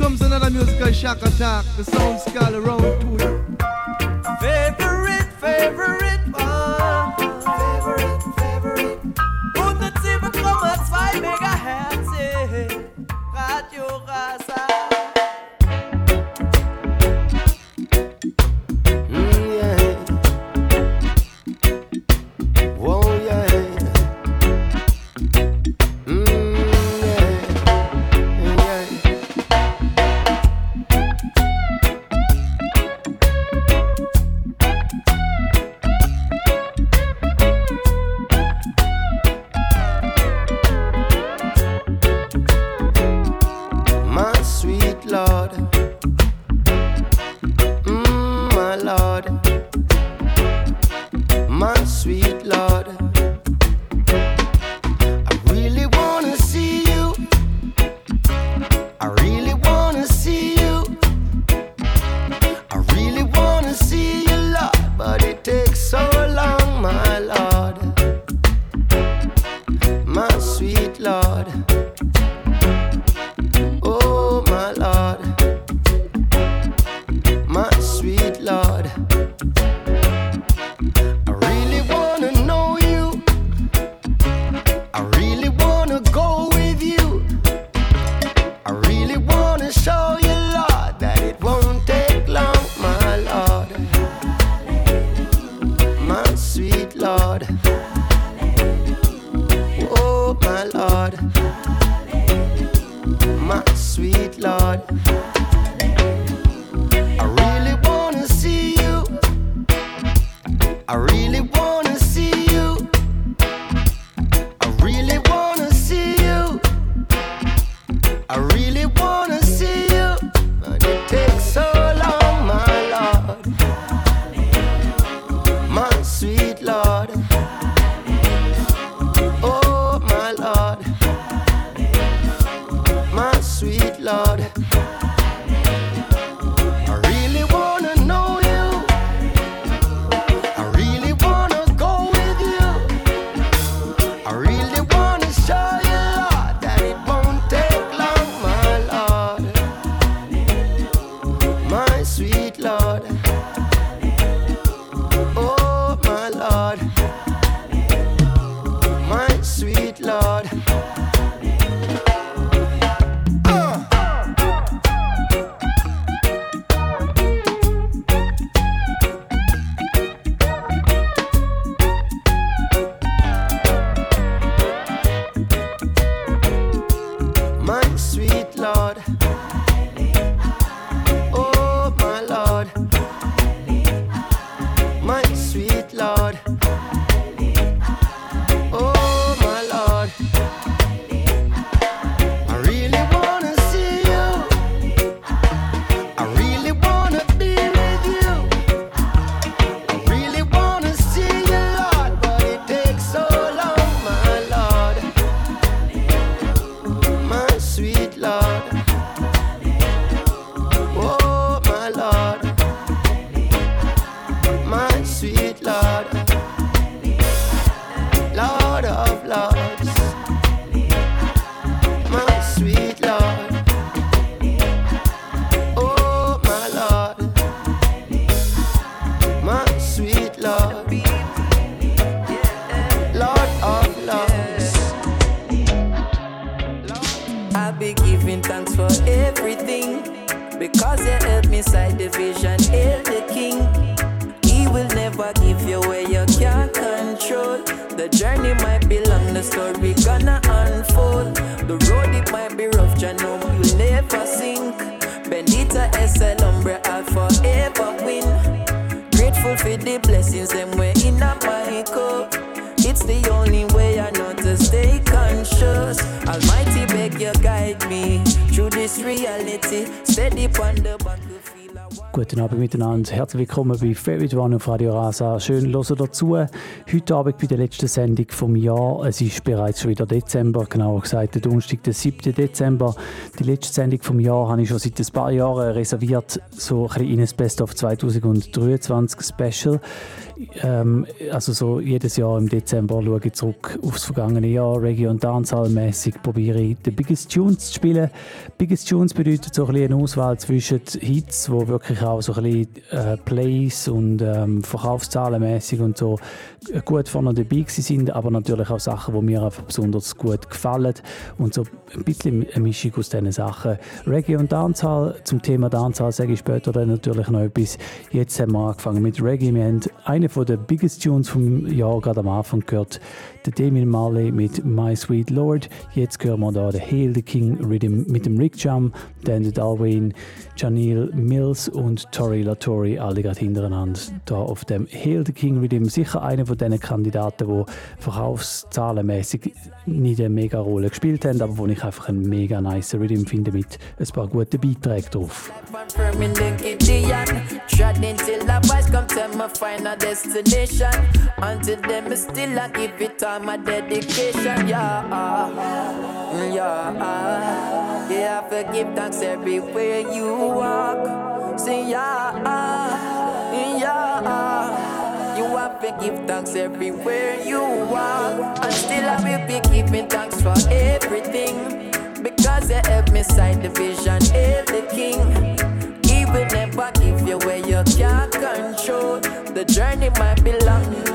Comes another musical shock attack. The sound skull around to you. Favorite, favorite Abend miteinander. Herzlich willkommen bei Favorite One auf Radio Rasa. Schön hören dazu. Heute Abend bei der letzten Sendung vom Jahr. Es ist bereits schon wieder Dezember, genauer gesagt der Donnerstag, der 7. Dezember. Die letzte Sendung vom Jahr habe ich schon seit ein paar Jahren reserviert, so ein bisschen in ein Best of 2023 Special ähm, also so jedes Jahr im Dezember schaue ich zurück aufs vergangene Jahr, Reggae- und Dancehall-mäßig probiere ich die Biggest Tunes zu spielen. Biggest Tunes bedeutet so ein eine Auswahl zwischen Hits, wo wirklich auch so ein bisschen äh, Plays und ähm, Verkaufszahlenmäßig und so gut vorne dabei sind, aber natürlich auch Sachen, die mir einfach besonders gut gefallen und so ein bisschen eine Mischung aus diesen Sachen. Reggae und Dancehall, zum Thema Dancehall sage ich später dann natürlich noch etwas. Jetzt haben wir angefangen mit Reggae. Wir haben eine von den Biggest Tunes vom Jahr gerade am Anfang gehört, der Damien Marley mit My Sweet Lord. Jetzt hören wir da den Hail the King Rhythm mit dem Rick Jam, dann der Darwin, Janelle Mills und Tori Latori, alle gerade hintereinander da auf dem Hail the King Rhythm. Sicher einer von diesen Kandidaten, die verkaufszahlenmäßig nicht eine mega Rolle gespielt haben, aber wo ich einfach einen mega nice Rhythm finde mit ein paar guten Beiträgen drauf. Until then, still I give it all my dedication. Yeah, mm, yeah, yeah. I forgive thanks everywhere you walk. Say yeah, mm, yeah. You have to give thanks everywhere you walk. And still I will be giving thanks for everything. Because you help me sight the vision, hail the king. He will never give you where you can't control. The journey might be long.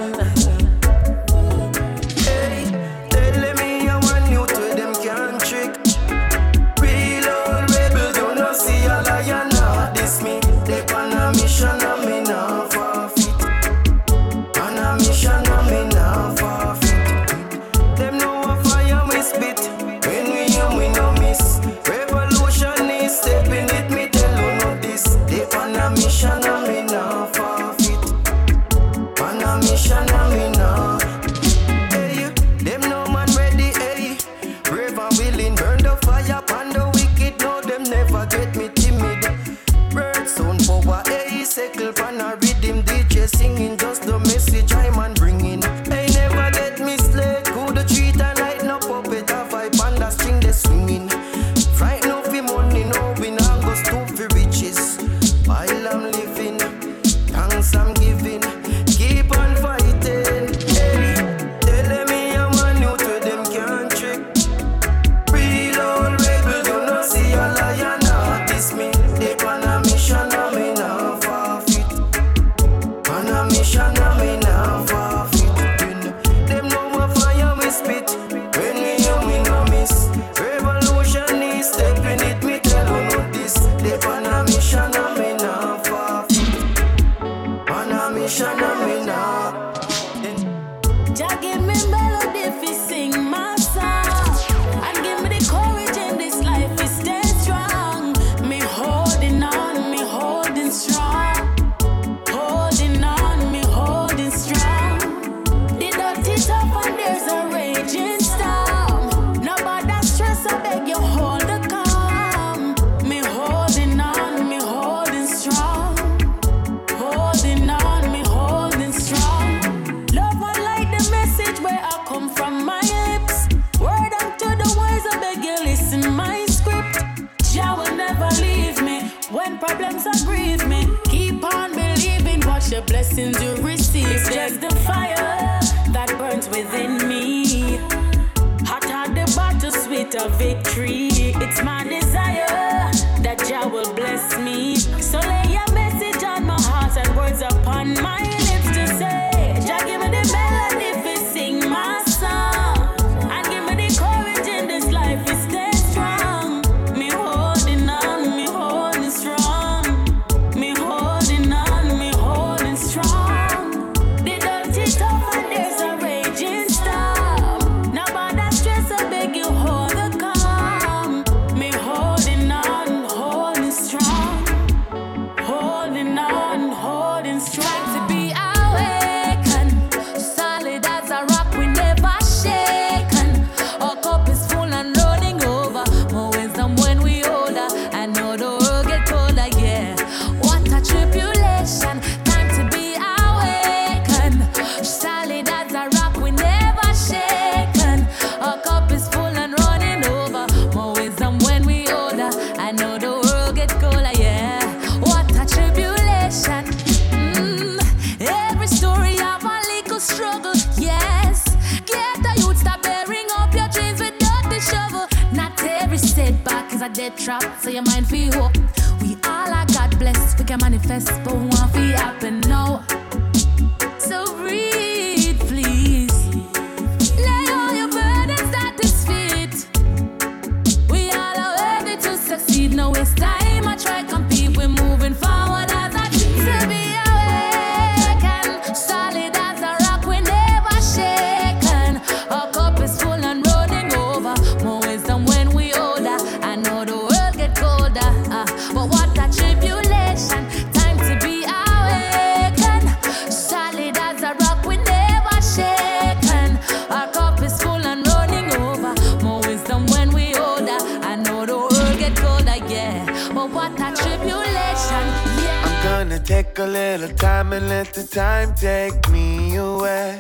Time take me away.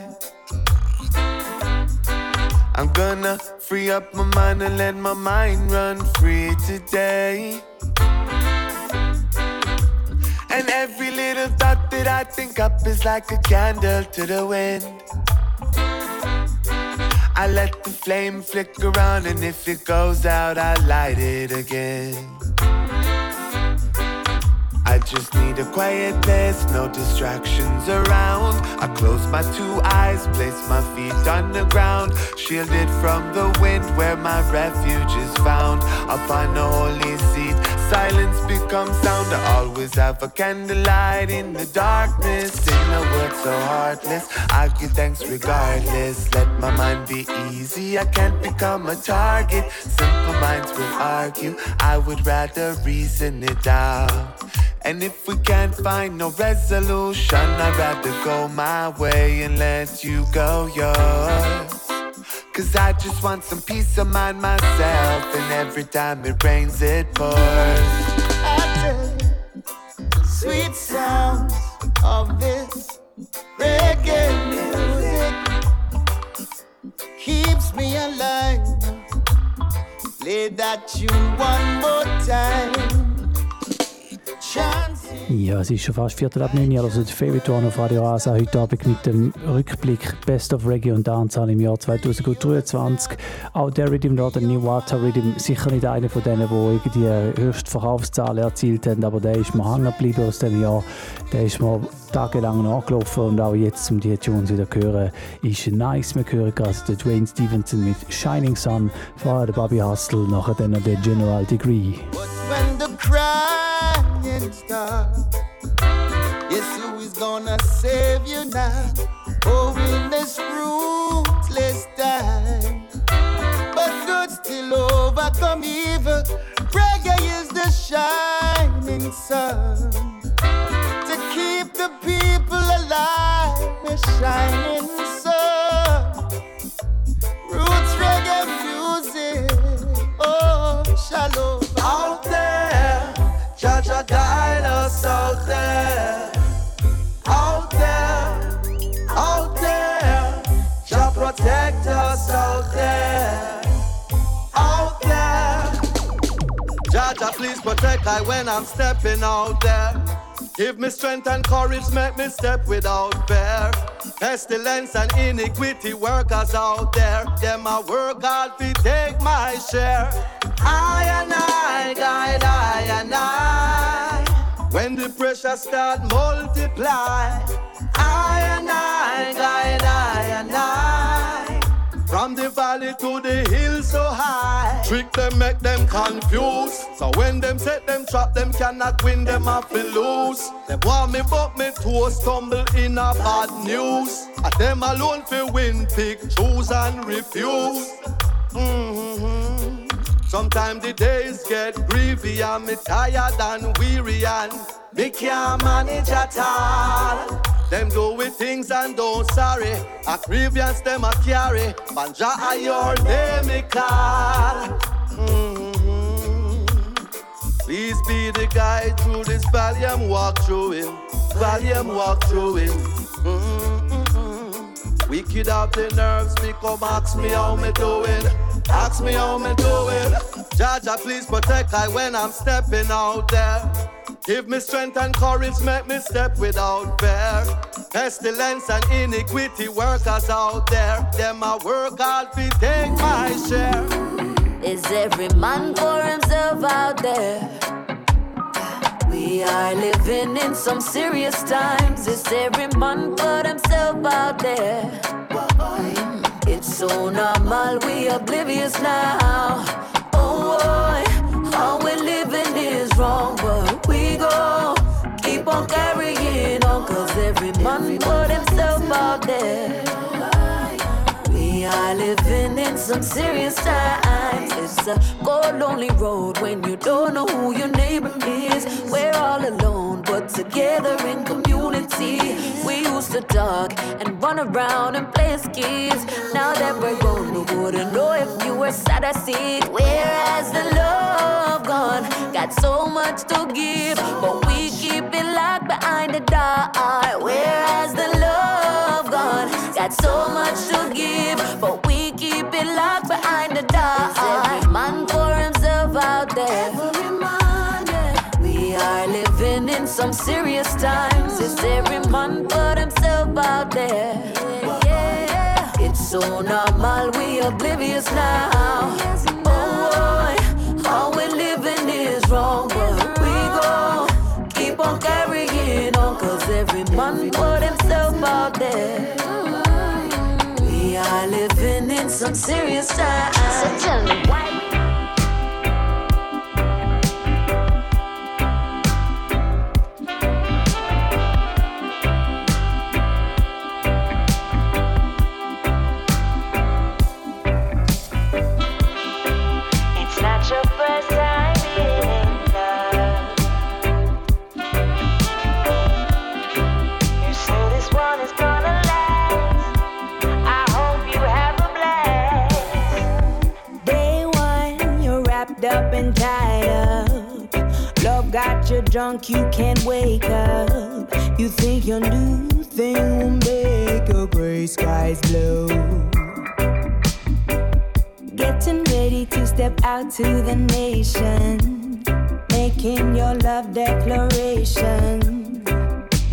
I'm gonna free up my mind and let my mind run free today. And every little thought that I think up is like a candle to the wind. I let the flame flicker around, and if it goes out, I light it again. I just need a quiet place, no distractions around. I close my two eyes, place my feet on the ground, shielded from the wind where my refuge is found. Upon the holy seat, silence becomes sound. I always have a candlelight in the darkness. In a world so heartless, I give thanks regardless. Let my mind be easy, I can't become a target. Simple minds will argue, I would rather reason it out. And if we can't find no resolution, I'd rather go my way and let you go yours. Cause I just want some peace of mind myself, and every time it rains, it pours. I you, sweet sounds of this reggae music keeps me alive. Play that tune one more time. Ja, es ist schon fast Viertel ab 9 Uhr, also der One auf Radio Rasa heute Abend mit dem Rückblick Best of Reggae und Dancehall im Jahr 2023. Auch der Rhythm da, der New Water Rhythm, sicher nicht einer von denen, die irgendwie höchste Verkaufszahlen erzielt haben, aber der ist mir hängen geblieben aus dem Jahr. Der ist mir tagelang nachgelaufen und auch jetzt, um die Tunes wieder zu hören, ist nice. Wir hören gerade Dwayne Stevenson mit Shining Sun, vorher der Bobby Hustle, nachher dann der General Degree. But when the crying starts, guess who is gonna save you now? Oh, in this ruthless time. But good still overcome evil. Reggae is the shining sun keep the people alive. A shining sun. Roots reggae music. Oh, shalom. Out there, Judge, guide us out there. Out there, out there, Jah protect us out there. Out there, Jaja, please protect I when I'm stepping out there. Give me strength and courage, make me step without fear. Pestilence and iniquity workers out there. Them I work hard to take my share. I and I, guide I and I. When the pressure start multiply, I and I, guide I and I. From the valley to the hill so high. Trick them, make them confused. So when them set them trap, them cannot win, them have to lose. Them want me, but me toes stumble in a bad news. And them alone fi win, pick, choose and refuse. hmm Sometimes the days get grievy and me tired and weary and me can't manage at all. Them do with things and don't sorry. A grievance them a carry. Banja a your name me call. Mhm. Please be the guide through this valley and walk through it. And walk through it. Mhm. Wicked up the nerves, me come ask me how me doing. Ask me how me doing. Jaja, please protect I when I'm stepping out there. Give me strength and courage, make me step without fear. Pestilence and iniquity workers out there. Them I work hard to take my share. Is every man for himself out there? We are living in some serious times. Is every man for himself out there? It's so normal, we oblivious now. Oh boy, we living is wrong, but we keep on carrying on, cause every man for himself out there. We are living in some serious times. It's a cold, lonely road when you don't know who your neighbor is. We're all alone, but together in community. We used to talk and run around and play skis. Now that we're grown, we wouldn't know if you were sad or sick. Whereas the love gone, got so much to give, but we keep it locked behind the door. Whereas the love gone, got so much some serious times. It's every man for himself out there. Yeah, it's so normal, we oblivious now. Oh boy, how we living is wrong, but we go keep on carrying on, cause every man for himself out there. We are living in some serious times. So tell me why. Drunk, you can't wake up. You think your new thing will make your gray skies blue. Getting ready to step out to the nation, making your love declaration.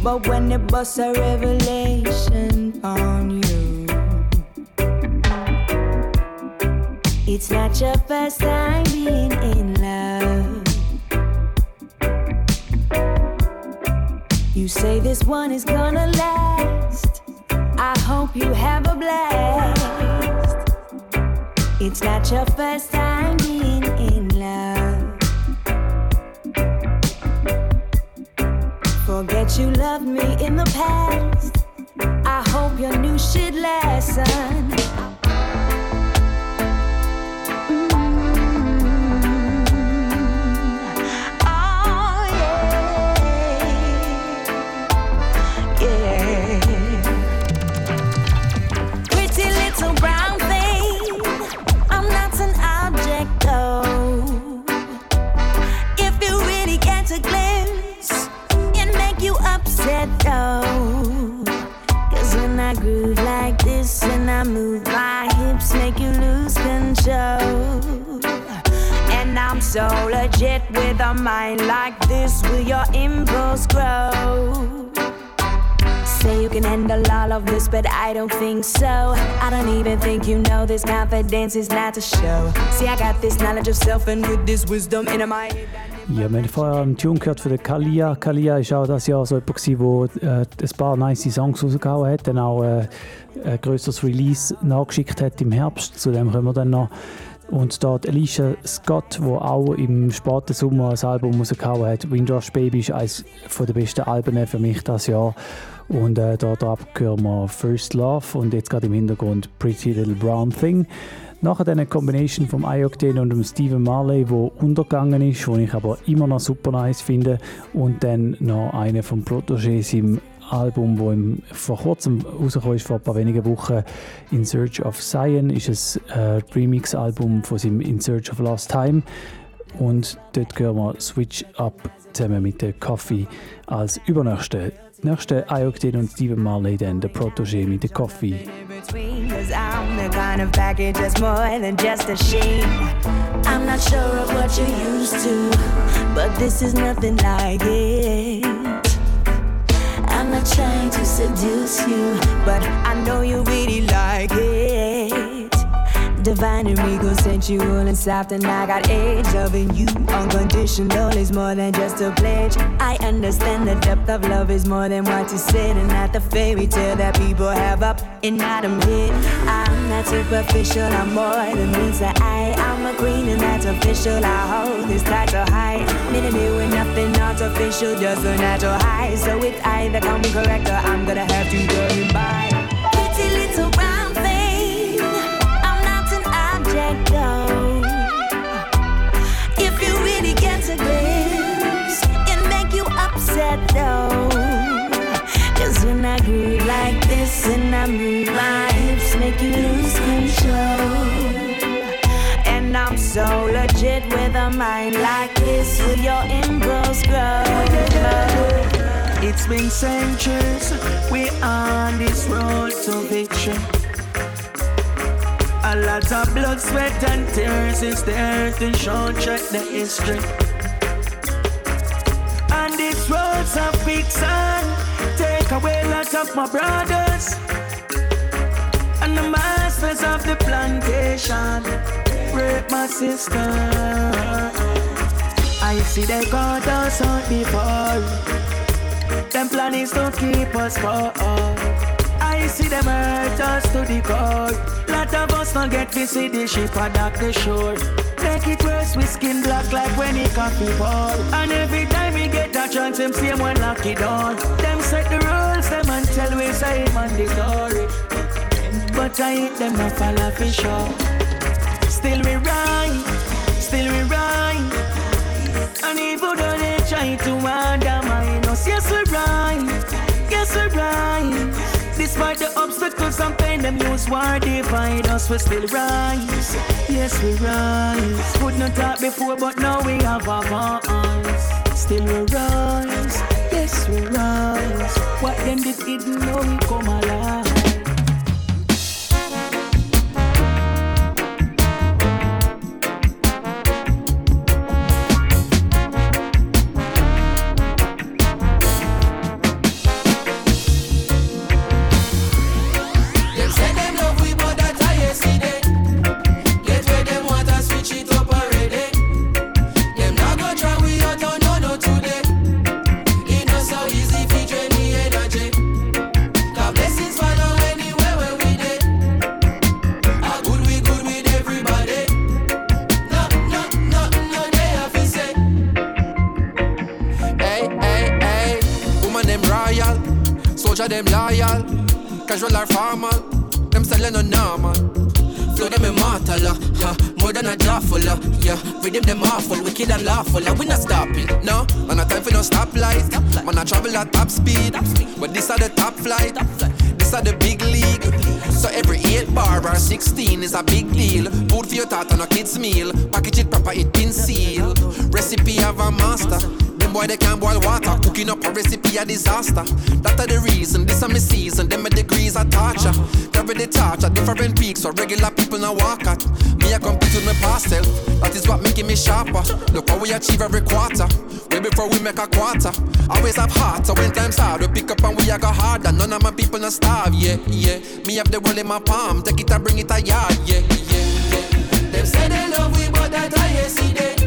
But when it busts a revelation on you. It's not your first time being in You say this one is gonna last. I hope you have a blast. It's not your first time being in love. Forget you loved me in the past. I hope your new shit lesson. A mind like this. Will your impulse grow? Say you can handle all of this, but I don't think so. I don't even think you know this confidence is not to show. See, I got this knowledge of self, and with this wisdom in my head. Ja, wir haben vorher einen Tune gehört von der Kalia. Kalia war auch das Jahr so jemand, der äh, ein paar nice Songs rausgehauen hat, dann auch äh, ein grösseres Release nachgeschickt hat im Herbst. Zu dem kommen wir dann noch. Und dort Alicia Scott, wo auch im späten Sommer ein Album rausgehauen hat. Windrush Baby ist eines der besten Alben für mich das Jahr. Und äh, dort hören wir First Love und jetzt gerade im Hintergrund Pretty Little Brown Thing. Nachher eine Combination vom Ioctane und dem Stephen Marley, wo untergegangen ist, wo ich aber immer noch super nice finde. Und dann noch eine vom Protégé, seinem Album, wo im, vor kurzem rausgekommen ist, vor ein paar wenigen Wochen. In Search of Zion ist ein äh, Remix-Album von seinem In Search of Lost Time. Und dort hören wir Switch Up zusammen mit der Coffee als übernächste. Nächste Ioctane und Stephen Marley, dann der Protégé mit der Coffee. I'm not sure of what you're used to But this is nothing like it I'm not trying to seduce you But I know you really like it fine and regal, sensual and soft, and I got age. Loving you unconditional is more than just a pledge. I understand the depth of love is more than what you said, and not the fairy tale that people have up in Adam head. I'm not superficial, I'm more than meets the eye. I'm a queen and that's official. I hold this title high. Minute me with nothing artificial, just a natural high. So it's either come correct or I'm gonna have to go by. Pretty little brown thing, I'm not an object though. If you really get a glimpse, it make you upset though. Cause when I groove like this and I move my hips, make you lose control. And I'm so legit with a mind like this, with your impulse grow. It's been centuries, We are on this road to victory. A lot of blood, sweat, and tears since the earth and shown check the history. And these roads of quicksand take away a lot of my brothers. And the masters of the plantation break my sister. I see they got us out before. Them plan is to keep us poor. I see them hurt us to the core. Lot of us don't get to see the ship dock the shore. Make it worse, we skin black like when it coffee pour. And every time we get a chance, them same one lock it down. Them set the and tell we say mandatory. But I hate them not follow for sure. Still we right, still we right. And even though they try to undermine us, yes we right, yes we right. Despite the obstacles and pain, them use war divide us, we still rise. Yes we rise. Could not talk before, but now we have our voice. Still we rise, we rise. What them did hidden, now we come alive. Casual or formal, them selling no normal. Flow them immortal, uh, huh, more than a jawful, uh, yeah. Rhythm them awful, wicked and lawful, uh, we not stopping, no. Man, a time for no stoplight, man, I travel at top speed, but this are the top flight, this are the big league. So every 8 bar or 16 is a big deal. Food for your thought on a kid's meal, package it proper, it been sealed. Recipe of a master. Them boy they can't boil water, cooking up a recipe a disaster. That are the reason, this a me season. Them degrees are torture. Torch at different peaks, so regular people now walk at. Me I compete with my past self, that is what making me sharper. Look how we achieve every quarter. Way before we make a quarter. Always have heart, so when times hard, we pick up and we a go harder. None of my people not starve, yeah, yeah. Me have the world in my palm, take it and bring it a yard, yeah, yeah, yeah. Them say they love we, but that I yesterday. Get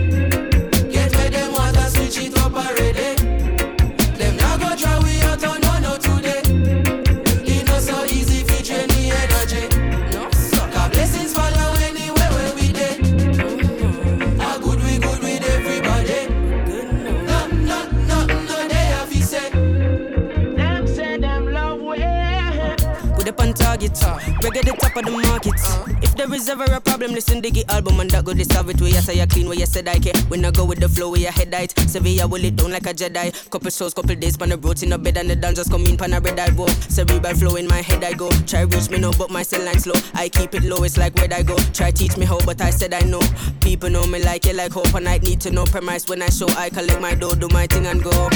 target, uh. reggae the top of the market. There is ever a problem, listen to the album and that good solve it. We you say clean, where you said I can. When I go with the flow, where your head height. Sevilla will it down like a Jedi. Couple shows, couple days, pan a road in a bed and the dance just come in pan a red eye go. Cerebral flow in my head I go. Try reach me no, but my cell line slow. I keep it low, it's like where I go. Try teach me how, but I said I know. People know me like it, like hope, and I need to know premise when I show. I collect my dough, do my thing and go.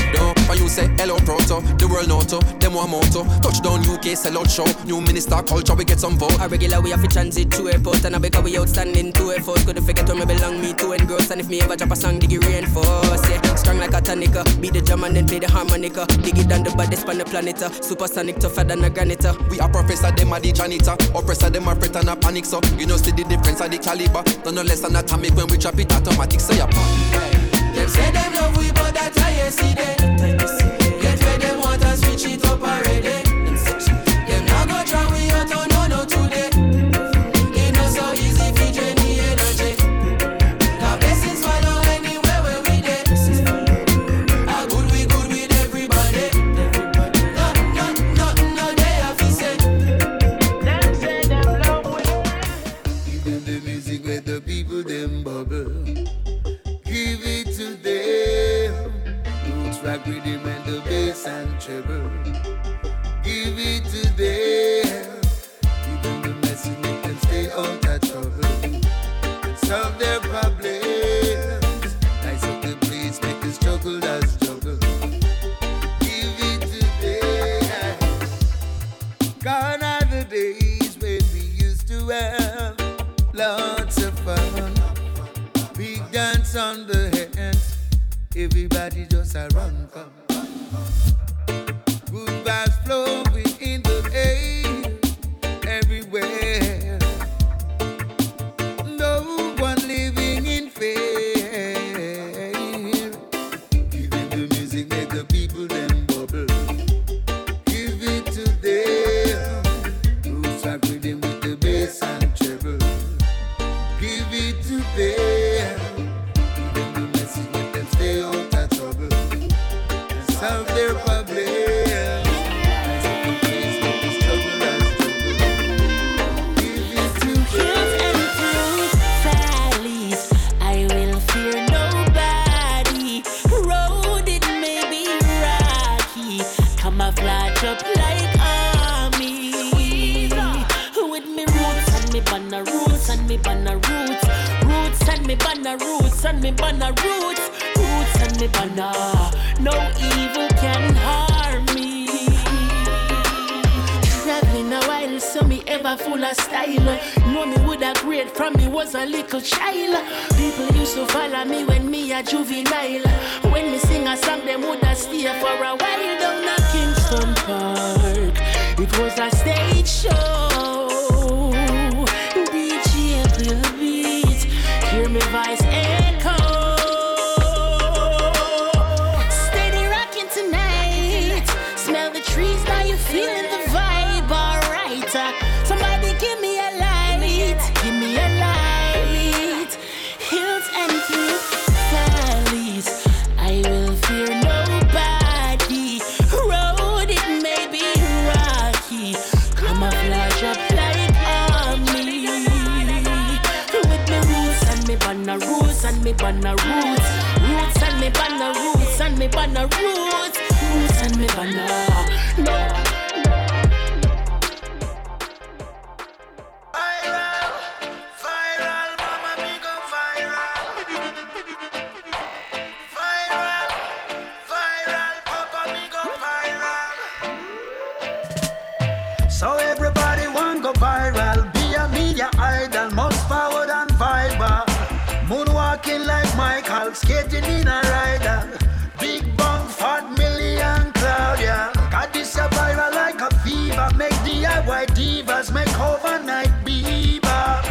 When you say hello proto? The world noto, them one touch Touchdown UK, sell out show. New minister culture, we get some vote. A regular we have to transit to airport and I because we outstanding two efforts. Couldn't forget where me belong, me too engrossed. And if me ever drop a song, dig it reinforce. Yeah, strong like a tonica. Be the drum and then play the harmonica. Dig it down the baddest span the planet. Uh. Supersonic tougher than a granite. Uh. We are professor, them are the janitor. Oppressor, them are fret and a panic. So you know, see the difference of the caliber. Don't know less than atomic when we drop it automatic. Say so, yeah. Them say them love we, but that's how you see them. I run. living a rider. Big bang, fat million cloud, yeah. Got this a viral like a fever. Make DIY divas, make overnight beaver.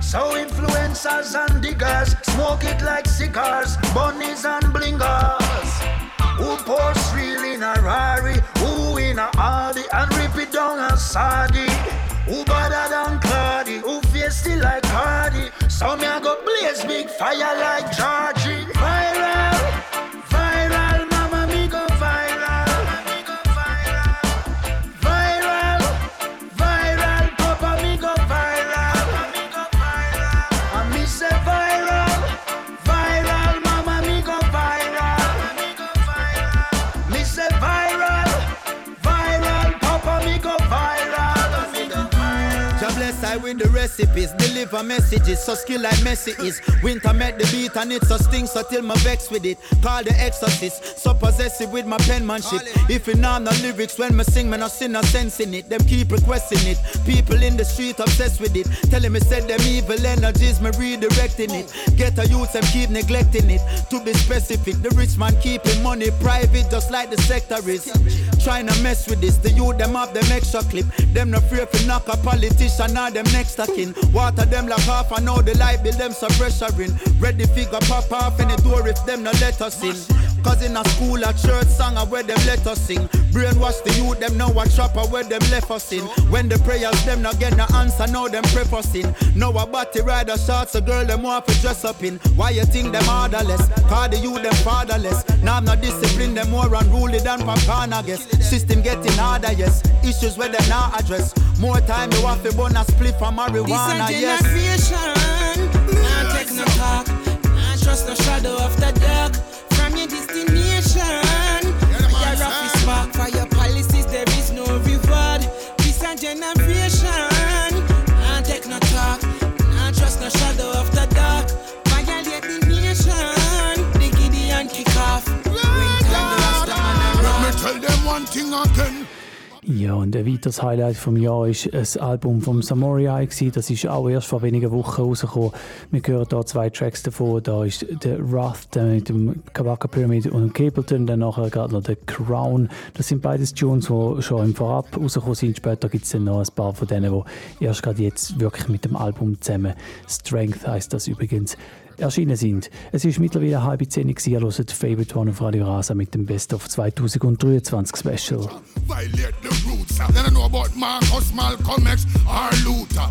So influencers and diggers, smoke it like cigars, bunnies and blingers. Who pours real in a Rari, who in a Audi, and rip it down a Sadi. Who better than Cardi, who feisty like Cardi. So me I go blaze big fire like Jordan. The deliver messages, so skill like Messi is. Winter met the beat and it's a sting, so till my vex with it. Call the exorcist, so possessive with my penmanship. If you know no lyrics when me sing, me no see no sense in it. Them keep requesting it. People in the street obsessed with it. Telling me said them evil energies, me redirecting it. Get a youth, them keep neglecting it. To be specific, the rich man keeping money private, just like the sector is. Trying to mess with this, the youth them have them extra clip. Them no fear for knock a politician or them next kin. Water them like half, I know the light bill them so pressuring. Ready figure pop off any door if them no let us in. Cause in a school, a church song, I where them let us sing. Brainwash the youth, them know a trapper where them left us in. When the prayers, them not get no answer, now them prefacing. Now a body rider shots, a girl, them want to dress up in. Why you think them orderless? Cause the youth, them fatherless. Now I'm not disciplined, them more unruly than I guess. System getting harder, yes. Issues where them not address. More time, you want to burn a split from marijuana, this yes. generation, not take no talk, not trust no shadow of the dark. From your destination, your rough is spark for your policies, there is no reward. This a generation, not take no talk, not trust no shadow of the dark. Violate the nation, the Gideon kick off. Bring time the Rasta man Let me tell them one thing again. Ja, und ein weiteres Highlight vom Jahr ist ein Album vom Samurai. gewesen. Das ist auch erst vor wenigen Wochen rausgekommen. Wir hören hier zwei Tracks davon. Da ist der Wrath mit dem Kabaka Pyramid und Capleton, dann nachher gerade noch der Crown. Das sind beides Tunes, die schon im Vorab rausgekommen sind. Später gibt es dann noch ein paar von denen, die erst gerade jetzt wirklich mit dem Album zusammen Strength heißt das übrigens erschienen sind. Es ist mittlerweile halb zehn. Ihr hört Favorite One auf Radio Rasa mit dem Best of 2023 Special. Violate the roots. I know about Marcus, Malcolm X, or Luther.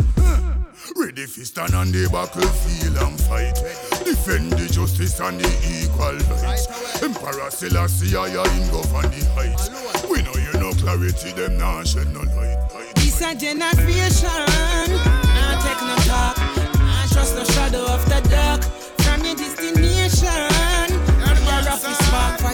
Ready for stand on the battlefield and fight. Defend the justice and the equal rights. Emperor Selassie, I him go on the heights. We know you know clarity, them nah shed no light. This a generation, not take no talk, trust no shadow of the dark. From your destination, spark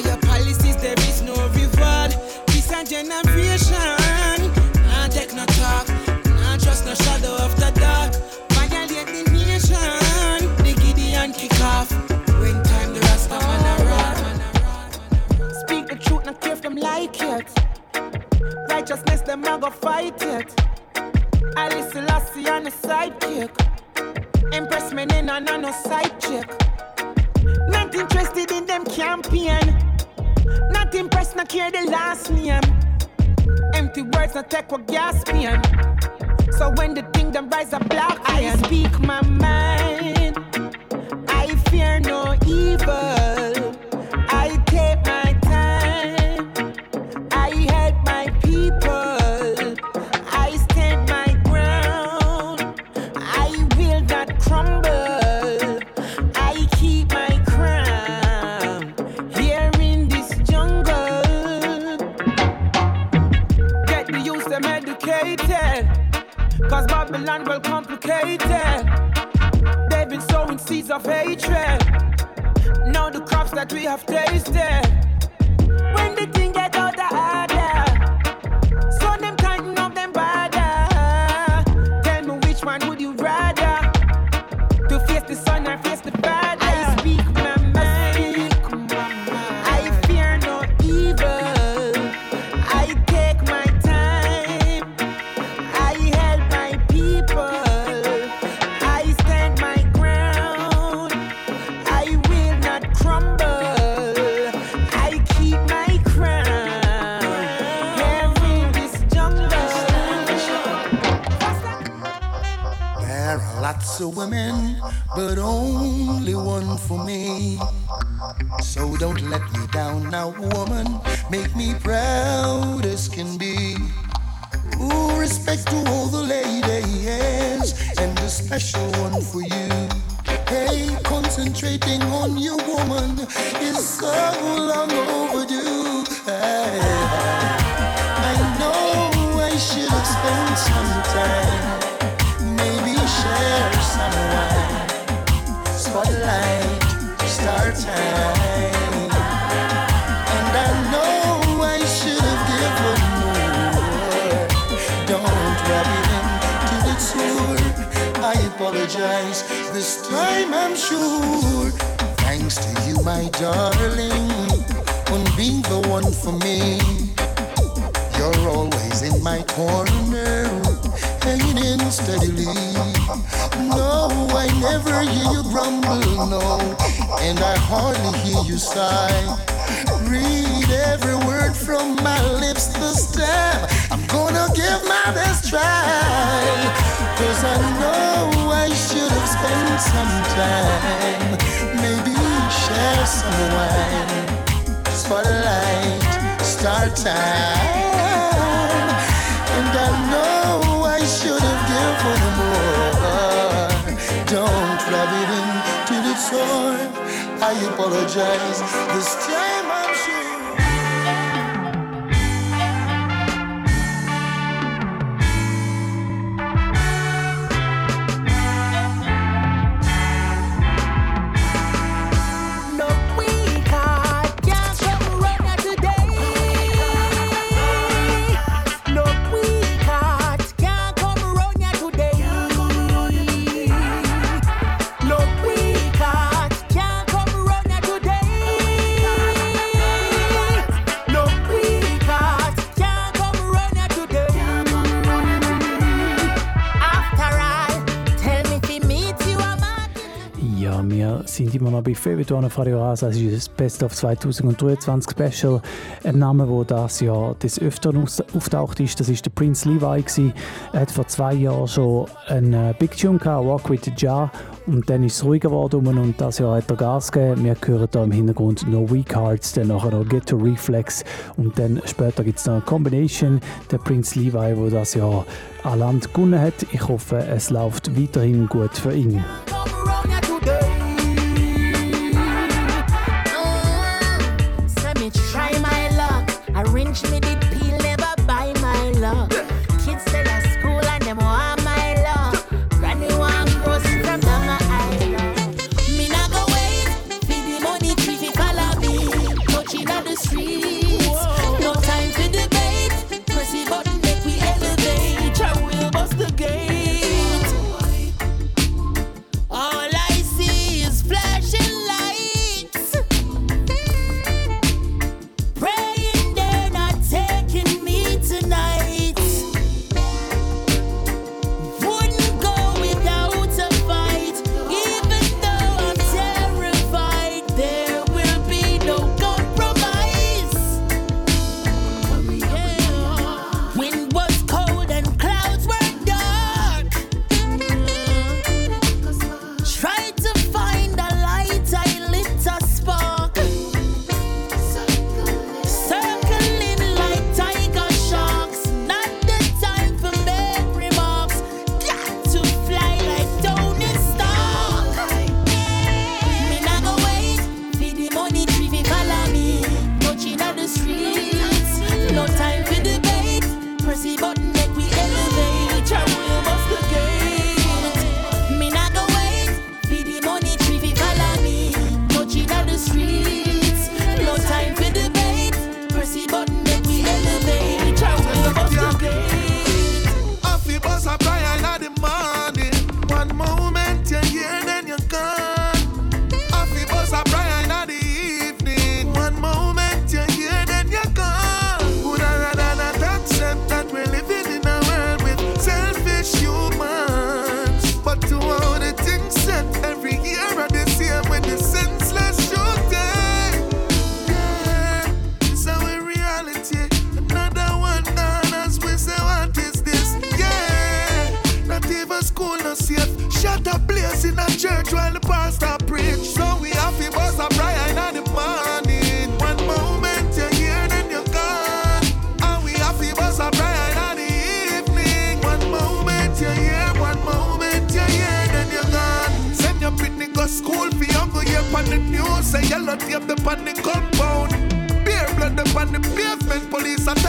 Feuilleton auf Radio Rasa. Also, es ist das Best of 2023 Special. Ein Name, der das Jahr des Öfteren auftaucht ist, das ist der Prince Levi. Gewesen. Er hat vor zwei Jahren schon einen äh, Big Tune gehabt, Walk with the Jar. Und dann ist es ruhiger geworden und das Jahr hat er Gas gegeben. Wir hören hier im Hintergrund No Weak Hearts, dann nachher noch Ghetto Reflex und dann später gibt es noch eine Combination. Der Prince Levi, der das Jahr an Land gewonnen hat. Ich hoffe, es läuft weiterhin gut für ihn.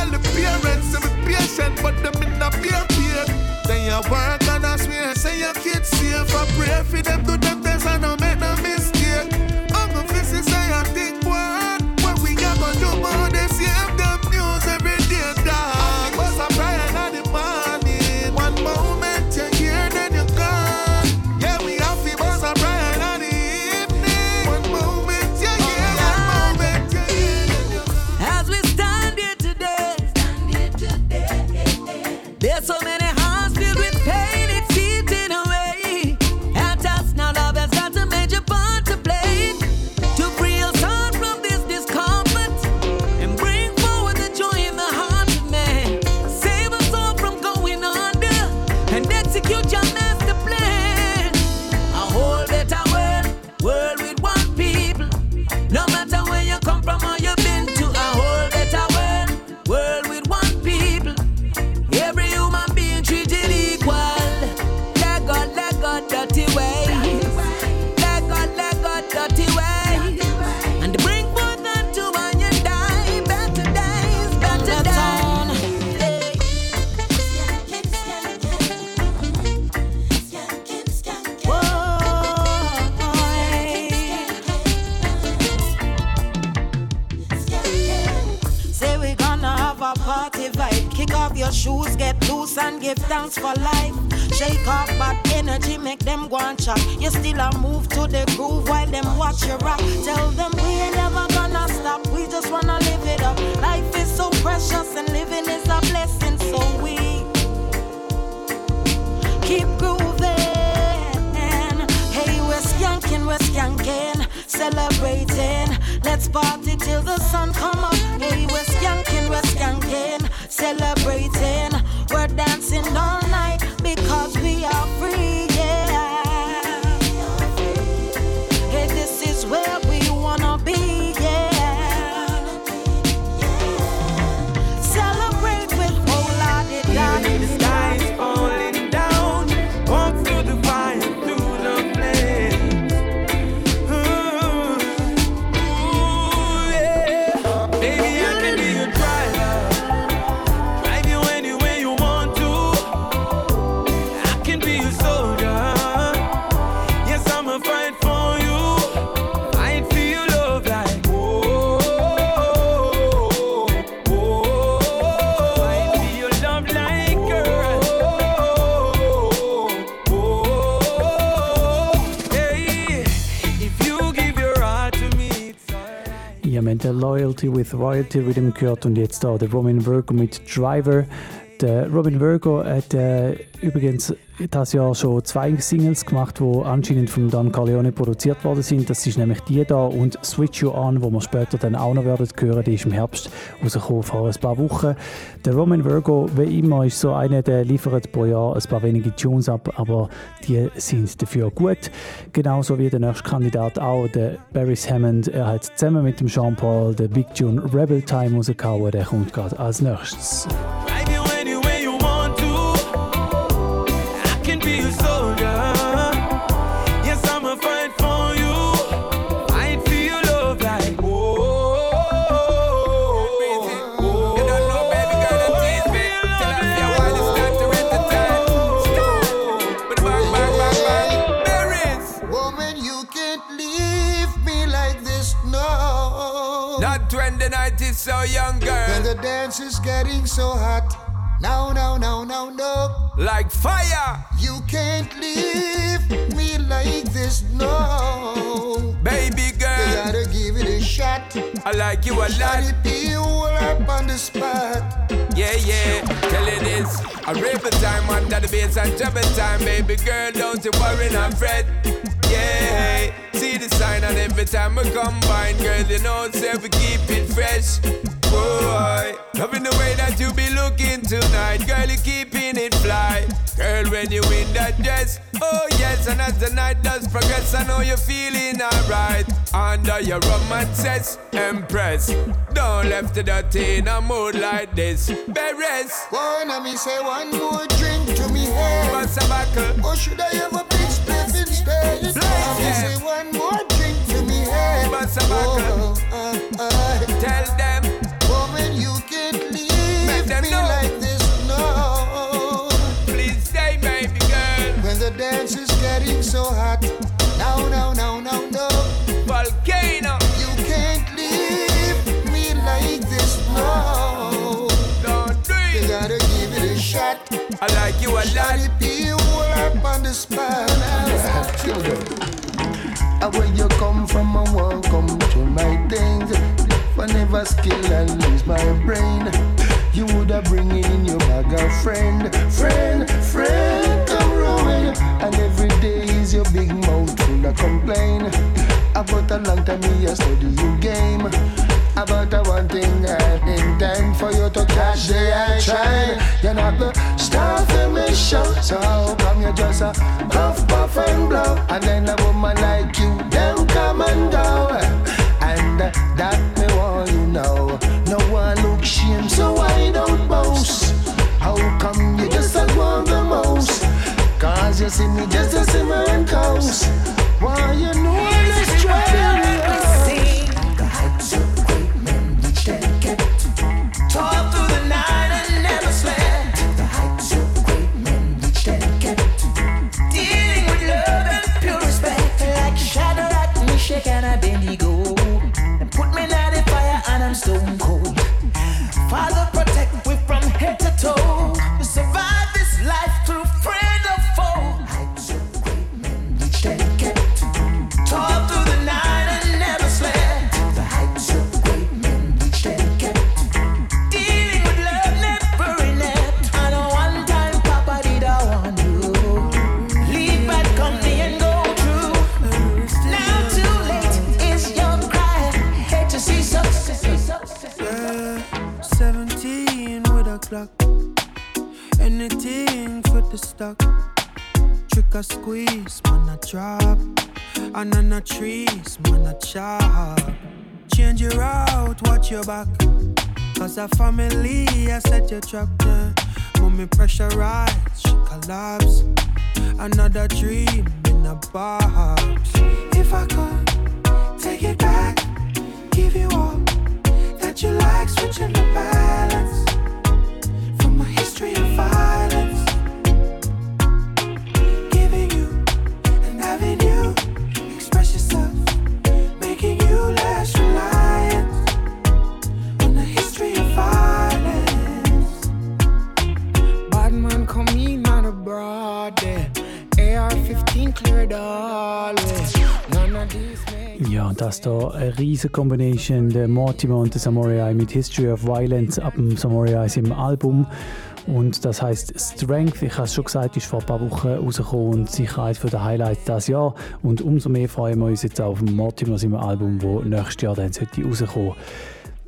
tell the parents to be patient, but them in a peer peer. They a work and I swear, say your kids safe. I pray for them, do them things and I Loyalty with Royalty Rhythm gehört und jetzt da der Robin Virgo mit Driver. Der Robin Virgo hat äh, übrigens das Jahr schon zwei Singles gemacht, die anscheinend von Don Corleone produziert worden sind. Das ist nämlich die da und Switch You On, wo wir später dann auch noch werden hören. Die ist im Herbst rausgekommen vor ein paar Wochen. Der Robin Virgo, wie immer, ist so einer, der liefert pro Jahr ein paar wenige Tunes ab, aber die sind dafür gut. Genauso wie der nächste Kandidat auch, der Barry Hammond. Er hat zusammen mit dem Jean Paul den Big Tune Rebel Time rausgehauen. Der kommt gerade als nächstes. drive young, girl. When the dance is getting so hot. Now, now, now, now, no. Like fire. You can't leave me like this, no. Baby girl. You gotta give it a shot. I like you a lot. be all up on the spot. Yeah, yeah, tell it is a rebel time under the bass and trouble time, baby girl. Don't you worry, not fret. Yeah, see the sign, and every time we combine, girl, you know, say we keep it fresh. Boy, loving the way that you be looking tonight, girl, you keeping it fly. Girl, when you in that dress, oh yes, and as the night does progress, I know you're feeling alright. Under your romances, impress. Don't left the dirty in a mood like this. Beres. Wanna me say one more drink to me head. What's a buckle? Or should I have a big spliff instead? Wanna me say one more drink to me head. What's a buckle? uh, uh. Tell them. Me know. like this, no. Please stay, baby girl. When the dance is getting so hot. No, no, no, no, no. Volcano. You can't leave me like this, no. Don't do it. You gotta give it a shot. I like you a lot. Shot it be all up on the spot. Where you come from, I want come to my things. Whenever skill and lose my brain, you woulda bring in your bag of friend, friend, friend, come rolling. And every day is your big mouth full of complain. About a long time me a study you game. About a one thing I in time for you to catch the I try. You're not the star for me show. So how come you just a puff, puff and blow? And then a woman like you, them come and go. And that you. No one look shame, so I don't boast. How come you just a want the most? Cause you see me just a cement coast. Why you know Anything for the stock. Trick or squeeze, man, I drop. And on a trees, man, a chop. Change your route, watch your back. Cause a family, I set your trap there. Mommy pressurized, she collapse. Another dream in a box. If I could take it back, give you all that you like, switching the balance Ja, das hier eine riesige Combination, der Mortimer und der Samurai mit History of Violence ab dem Samurai im Album. Und das heißt Strength, ich habe es schon gesagt, ist vor ein paar Wochen rausgekommen und sicher eines der Highlights dieses Jahr. Und umso mehr freuen wir uns jetzt auf Mortimer im Album, das nächstes Jahr dann sollte rauskommen.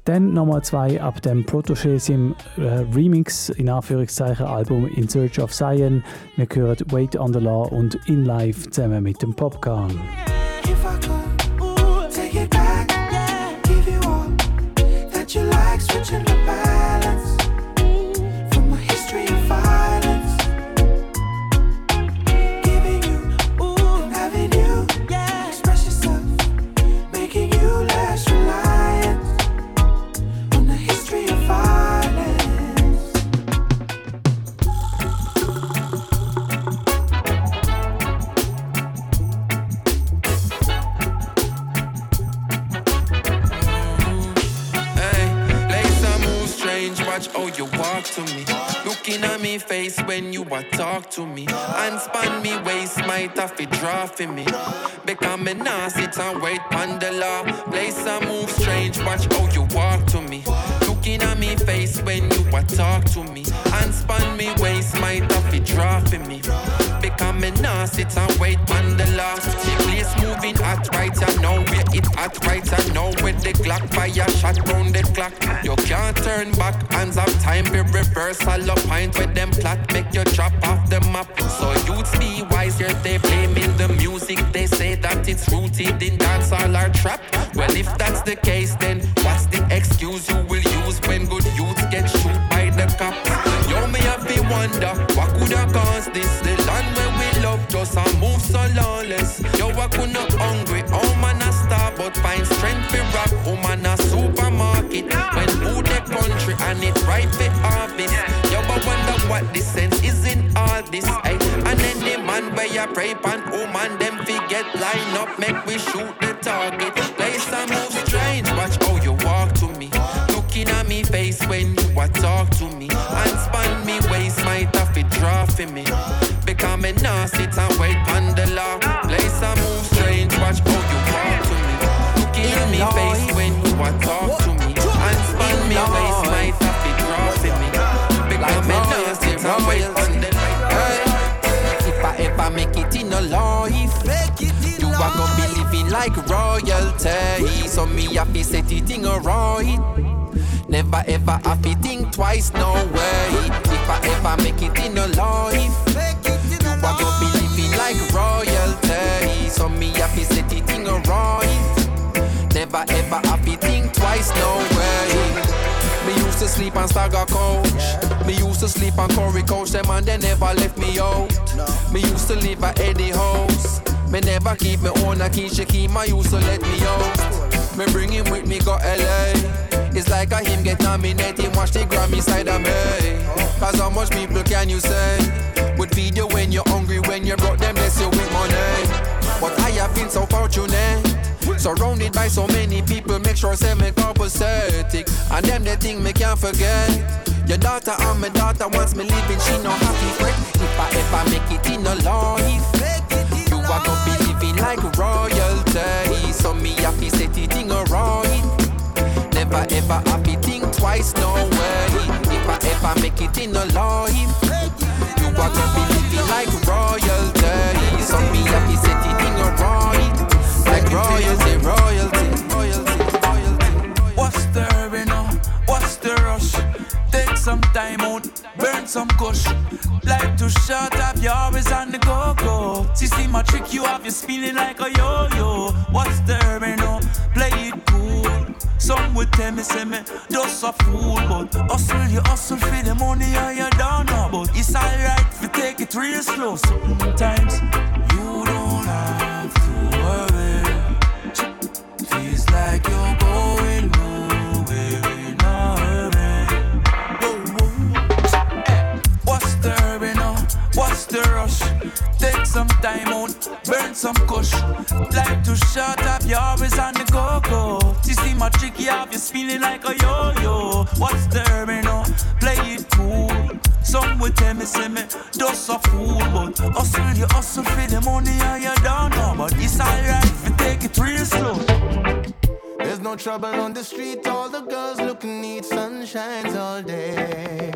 Dann nochmal zwei ab dem Protégé im äh, Remix, in Anführungszeichen, Album In Search of Zion. Wir hören Wait on the Law und In Life zusammen mit dem Popcorn. To me. Looking at me face when you a talk to me. And span me waist, might have to draw me. Because me nah and wait on the law. Lace move strange, watch how you walk to me. Looking at me face when you a talk to me. And span me waist, might have to draw me. Because me nah sit and wait on the law. The place moving hot right, I know where it hot right, I know where the Glock fire shot round the clock. You can't turn back, hands up time, be reversal of pint with them plot, make you drop off the map. So youths be wise, here they blaming the music, they say that it's rooted in dancehall or trap. Well, if that's the case, then what's the excuse you will use when good youths get shoot by the cops? Yo, me have to wonder, what could have caused this? The land where we love just a move so lawless. Yo, I could not hungry, oh man a star, but find strength for rap, oh man a supermarket. When food the country and it right for harvest. Yo, I wonder what the sense is in all this. Ay. And then the man where you pray pan, oh man, them forget line up, make we shoot the target. A talk to me. And span me waist, might have to draw for me. Because me nah sit and wait on the law. Place and move strange, watch how you walk to me. At me face when you a talk to me. And span me waist, might have to draw for me. Because me nah sit and wait on the law. If I ever make it in a life, you are gonna be living like royalty. So me have to set it in a right. Never ever have to think twice, no way. If I ever make it in a life, you are gonna be living like royalty. So me have to set it in a right. Never ever have to think twice, no way. Me used to sleep on Stagger Coach. Me used to sleep on Corey Coach. Them and they never left me out. Me used to live at Eddie House. Me never keep me own a key. She keep my used to let me out. Me bring him with me go LA. It's like a him get nominated. Watch the Grammy side of me. Cause how much people can you say? Would feed you when you're hungry, when you're broke, them bless you with money. But I have been so fortunate. Surrounded by so many people, make sure say me copacetic. And them the thing me can't forget. Your daughter and my daughter wants me living, she no happy fret. If I ever make it in a life, you are gonna be living like royalty. So me happy Never ever happy think twice, no way. If I ever make it in a life, you are gonna be living like royalty. So me happy set it in a right. Like royalty, royalty, royalty, royalty. What's the hurry now? What's the rush? Take some time burn some kush. Life too short, have you always on the go go. See, my trick, you have you spinning like a yo yo. What's the urban no? Oh, play it cool. Some would tell me, say me, just a fool, but hustle, you hustle for the money and you don't know. But it's alright if you take it real slow. Sometimes you don't have to worry. Feels like you're going The rush? Take some time out, burn some kush. Life too short, have you always on the go go. You see my trick, you have you spinning like a yo yo. What's the hurry now? Play it cool. Some would tell me, say me, just a fool, but hustle, you hustle for the money and you don't know. But it's alright if you take it real slow. There's no trouble on the street, all the girls looking neat, sun shines all day.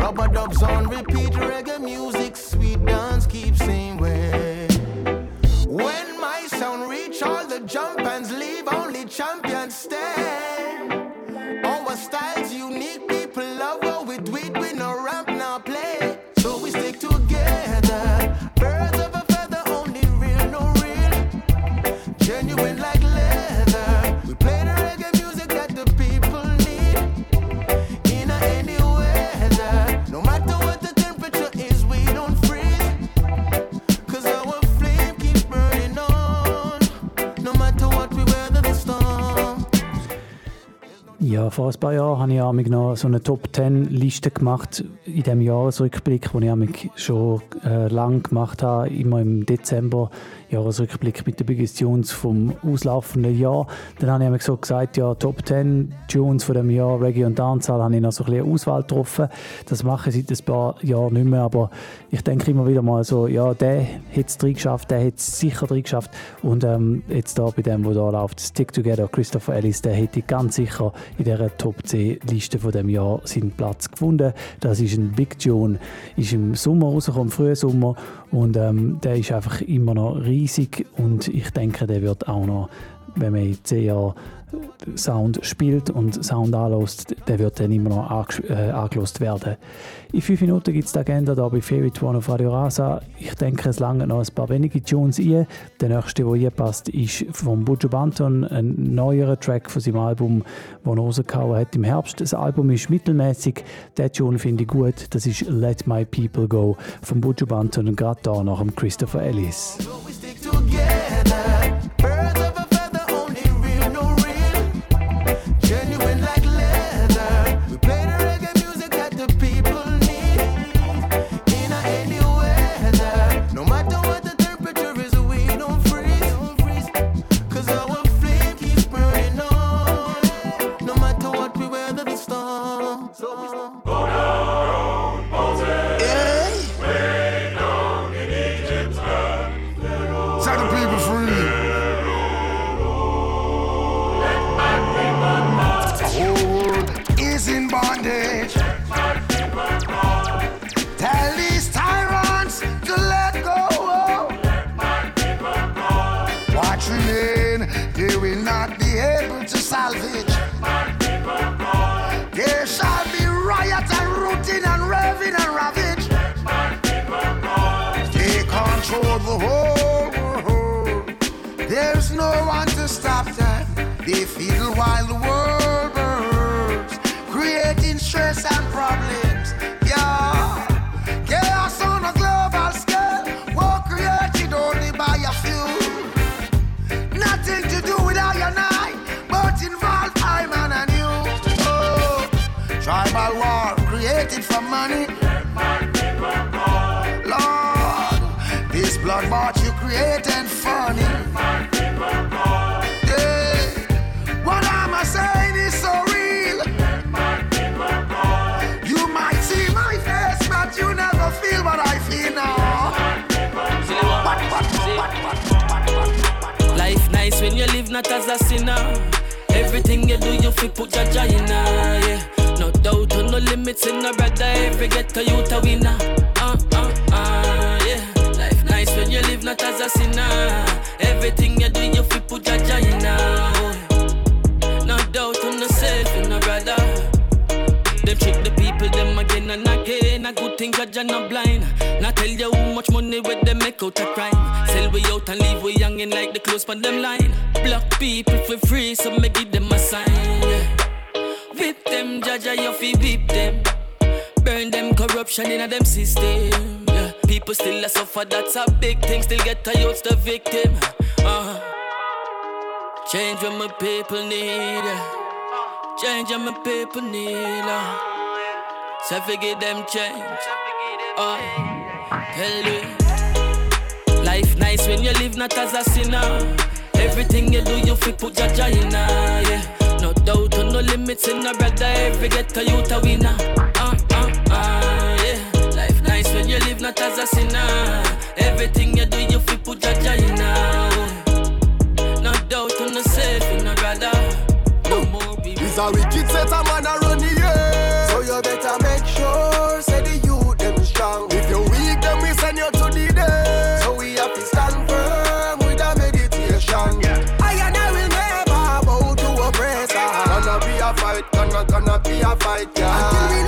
Rubber dubs on repeat, reggae music, sweet dance keeps same way. When my sound reach, all the jump leave, only champions stay. Our style's Ja, vor ein paar Jahren habe ich auch noch so eine Top 10 Liste gemacht in dem Jahresrückblick, den ich schon äh, lang gemacht habe, immer im Dezember. Jahresrückblick mit den Biggest Tunes vom auslaufenden Jahr. Dann habe ich mir so gesagt, ja, Top 10 Tunes von dem Jahr, Reggae und Dancehall, habe ich noch so ein bisschen Auswahl getroffen. Das mache ich seit ein paar Jahren nicht mehr, aber ich denke immer wieder mal so, ja, der hat es drin geschafft, der hat es sicher drin geschafft. Und ähm, jetzt da bei dem, wo da läuft, Stick Together, Christopher Ellis, der hätte ganz sicher in dieser Top 10 Liste von dem Jahr seinen Platz gefunden. Das ist ein Big Tune, ist im Sommer rausgekommen, im frühen Sommer und ähm, der ist einfach immer noch riesig und ich denke, der wird auch noch, wenn man in 10 Jahren Sound spielt und Sound anlässt, der wird dann immer noch äh, angelost werden. In fünf Minuten gibt es die Agenda hier bei Favorite One auf Radio Rasa. Ich denke, es lange noch ein paar wenige Tunes ein. Der nächste, der hier passt, ist von Buju Banton, ein neuerer Track von seinem Album, das er rausgehauen hat im Herbst. Das Album ist mittelmäßig. Der Tune finde ich gut. Das ist Let My People Go von Buju Banton gerade da nach dem Christopher Ellis. Not as a sinner. Everything you do, you fi put your joy in yeah. No doubt, no limits in a brother. Every get to you to winner. Uh, uh, uh, yeah. Life nice when you live not as a sinner. Everything you do, you fi put your joy in oh. No doubt, on no self in a brother. Them trick the people them again and again. A good thing judge and not blind. Not tell you how much money with them out a crime. Sell we out and leave we youngin' like the clothes on them line. Block people for free, so me give them a sign. Whip them, Jaja, you fi whip them. Burn them corruption in a them system. People still a suffer, that's a big thing. Still get a youth the victim. Uh-huh. Change what my people need. Change what my people need. Uh. So forget them change. Oh, tell you. Life nice when you live not as a sinner. Everything you do, you fi put your joy in. uh, Yeah. No doubt, and no limits in a brother. Every get a youth a winner. Uh, uh, uh, yeah. Life nice when you live not as a sinner. Everything you do, you fi put your joy in. uh, No doubt, and no safe in a brother. No more It's a wicked set of man a run. So you better fight, yeah.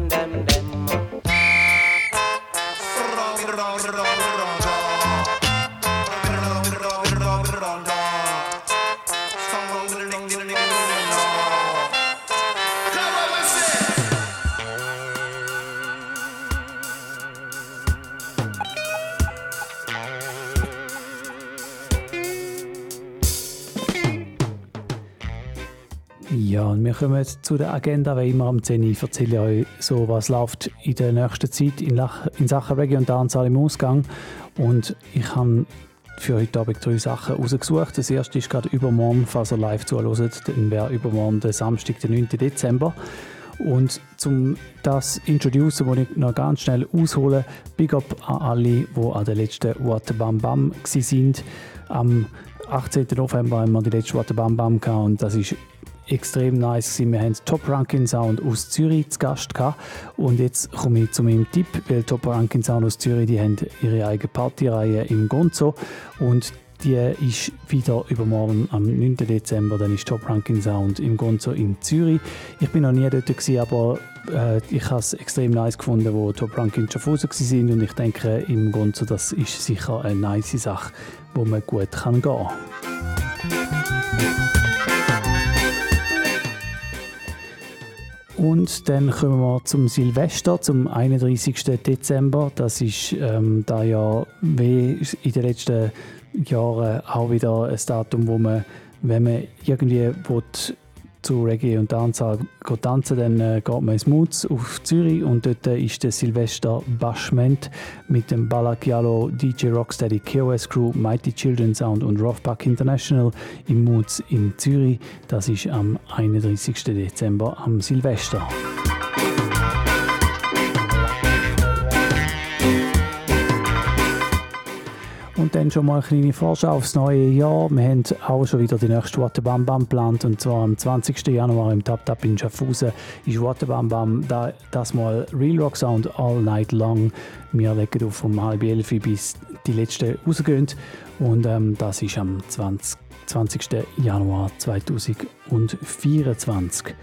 Kommen zu der Agenda, wie immer am 10 Uhr erzähle ich euch so, was läuft in der nächsten Zeit in, Lach in Sachen Dancehall im Ausgang. Und ich habe für heute Abend drei Sachen rausgesucht. Das erste ist gerade übermorgen, falls ihr live zuhört, dann wäre übermorgen der Samstag, der 9. Dezember. Und zum das introducen, wo ich noch ganz schnell aushole, Big Up an alle, die an der letzten What Bam Bam sind. Am 18. November haben wir die letzte What Bam Bam gehabt und das ist extrem nice. Wir haben Top Ranking Sound aus Zürich zu Gast gehabt. Und jetzt komme ich zu meinem Tipp, weil Top Ranking Sound aus Zürich, die haben ihre eigene Partyreihe im Gonzo und die ist wieder übermorgen am 9. Dezember, dann ist Top Ranking Sound im Gonzo in Zürich. Ich bin noch nie dort gewesen, aber äh, ich habe es extrem nice gefunden, wo Top Ranking Schaffhausen sind und ich denke im Gonzo, das ist sicher eine nice Sache, wo man gut kann gehen kann. Und dann kommen wir zum Silvester, zum 31. Dezember. Das ist ähm, da ja wie in den letzten Jahren auch wieder ein Datum, wo man, wenn man irgendwie will, zu Reggae und Dancehall tanzen, dann äh, geht man ins Moods auf Zürich und dort äh, ist der Silvester Bashment mit dem Balakialo, DJ Rocksteady, KOS Crew, Mighty Children Sound und Roughback International im Moods in Zürich. Das ist am 31. Dezember am Silvester. Und dann schon mal eine kleine Vorschau aufs neue Jahr. Wir haben auch schon wieder die nächste Wattebam Bam geplant. Und zwar am 20. Januar im Tap Tap in Schaffhausen ist Wattebam Bam da, das mal Real Rock Sound all night long. Wir legen auf um halb elf bis die letzten rausgehen. Und ähm, das ist am 20. 20. Januar 2024.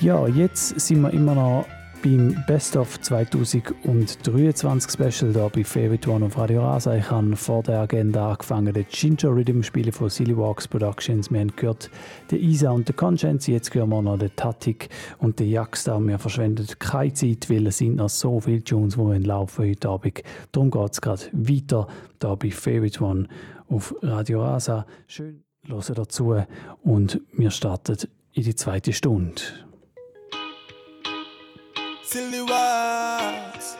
Ja, jetzt sind wir immer noch beim Best of 2023 Special hier bei Favorite One auf Radio Rasa. Ich habe vor der Agenda angefangen, den Ginger Rhythm spielen von Silly Walks Productions. Wir haben gehört den Isa und den Conscience. Jetzt hören wir noch den Tatik und den Jackstar. Wir verschwenden keine Zeit, weil es sind noch so viele Tunes, die laufen heute Abend. Darum geht es gerade weiter hier bei Favorite One auf Radio Rasa. Schön hören dazu und wir starten in die zweite Stunde. Silly walks,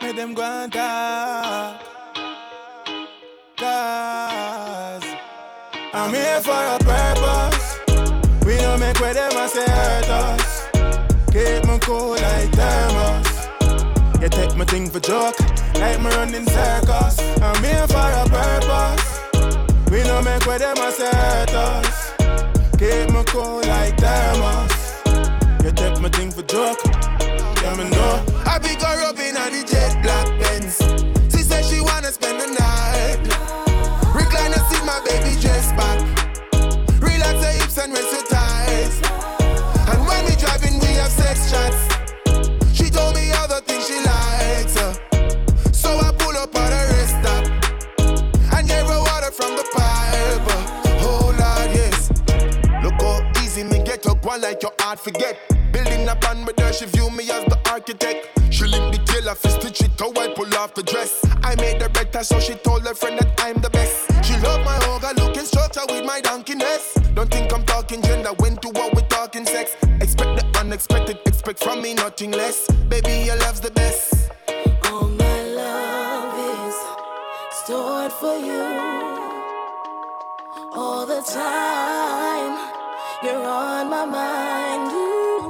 make them go and talk. Cause I'm here for a purpose. We don't make where them say hurt us. Keep me cool like thermos. You take my thing for joke, like me running circus. I'm here for a purpose. We don't make where them say hurt us. Keep me cool like thermos. You take my thing for joke. Yeah, me know. I pick her up a the jet black Benz. She said she wanna spend the night. Recliner see my baby dress back. Relax your hips and rest your thighs. And when we driving, we have sex chats. She told me all the things she likes. uh. So I pull up at a rest stop and gave her water from the pipe. uh. Oh Lord, yes. Look how easy me get up one like your heart forget. There, she view me as the architect. She link the tailor for stitch it, how I pull off the dress. I made her better, so she told her friend that I'm the best. She love my hoga looking structure with my donkeyness. Don't think I'm talking gender, when to what we talking sex. Expect the unexpected, expect from me nothing less. Baby, your love's the best. All my love is stored for you all the time. You're on my mind.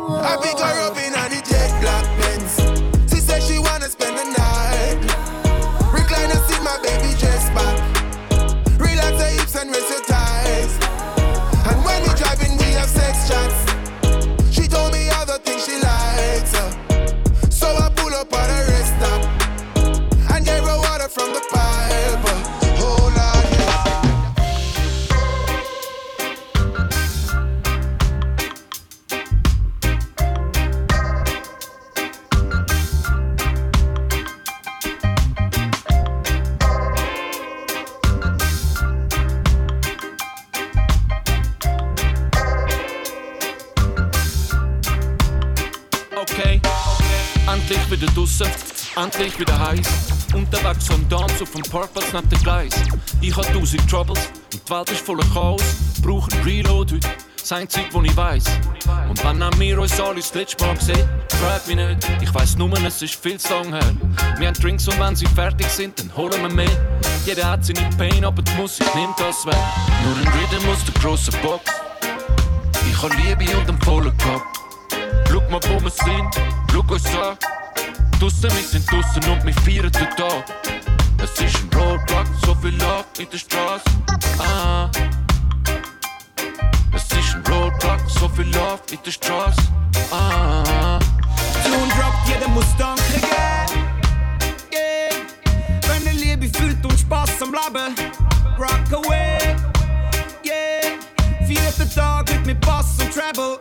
I pick her up in a jet black wieder draussen, endlich wieder heiß. Unterwegs am Dance auf dem Parkplatz neben dem Gleis. Ich hab tausend Troubles und die Welt ist voller Chaos. Brauch ein Reload heute, das einzige, wo ich weiss. Und wenn auch wir uns alle das letzte Mal sehen, frag mich nicht. Ich weiss nur, es ist viel zu lang her. Wir haben Drinks und wenn sie fertig sind, dann holen wir mehr. Jeder hat seine Pain, aber die Musik nimmt das weg. Nur ein Rhythm aus der grossen Box. Ich hab Liebe und einen vollen Kopf. Schau mal, wo wir sind, uns an. Draussen, wir sind draussen und wir feiern den Tag. Es ist ein Roadblock, so viel Love in der Straße. Ah. Es ist ein Roadblock, so viel Love in der Straße. Ah. Tune droppt, jeder muss danken geben. Yeah. Wenn er Liebe fühlt und Spaß am Leben, rock away. Yeah. Vierter Tag mit Bass und Treble.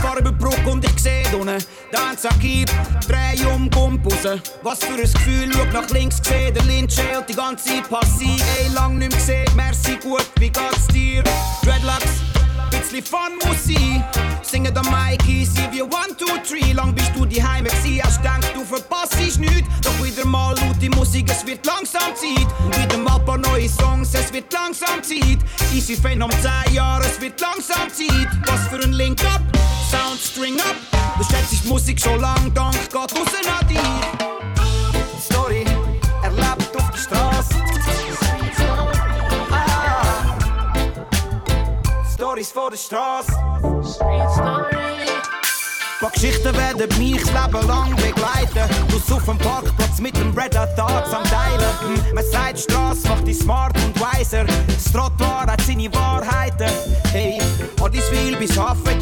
Fahr über die Brücke und ich seh unten Dance Akib, dreh um, komm raus. Was für ein Gefühl, schau nach links, seh der Lynch und die ganze Zeit passiv Ey, lang nicht mehr gesehen, merci gut, wie geht's dir? Dreadlocks, bisschen Fun muss sein. Singen der Mikey, sie wie one, two, three. Lang bist du Heime gsi, hast denkt, du verpasst nichts. Doch wieder mal laut die Musik, es wird langsam Zeit. Wieder mal paar neue Songs, es wird langsam Zeit. Easy Fan um 10 Jahre, es wird langsam Zeit. Was für ein Link up, String up Du schätzt die Musik schon lang, dank geht raus an dich Story, erlebt auf der Straße Stories vor der Straße. Paar Geschichten werden mich das Leben lang begleiten. Du auf dem Parkplatz mit dem Red Thoughts am Teilen. Hm, Man sagt, Straße macht dich smart und weiser. Das Trottoir hat seine Wahrheiten. Hey, Oddiswil bis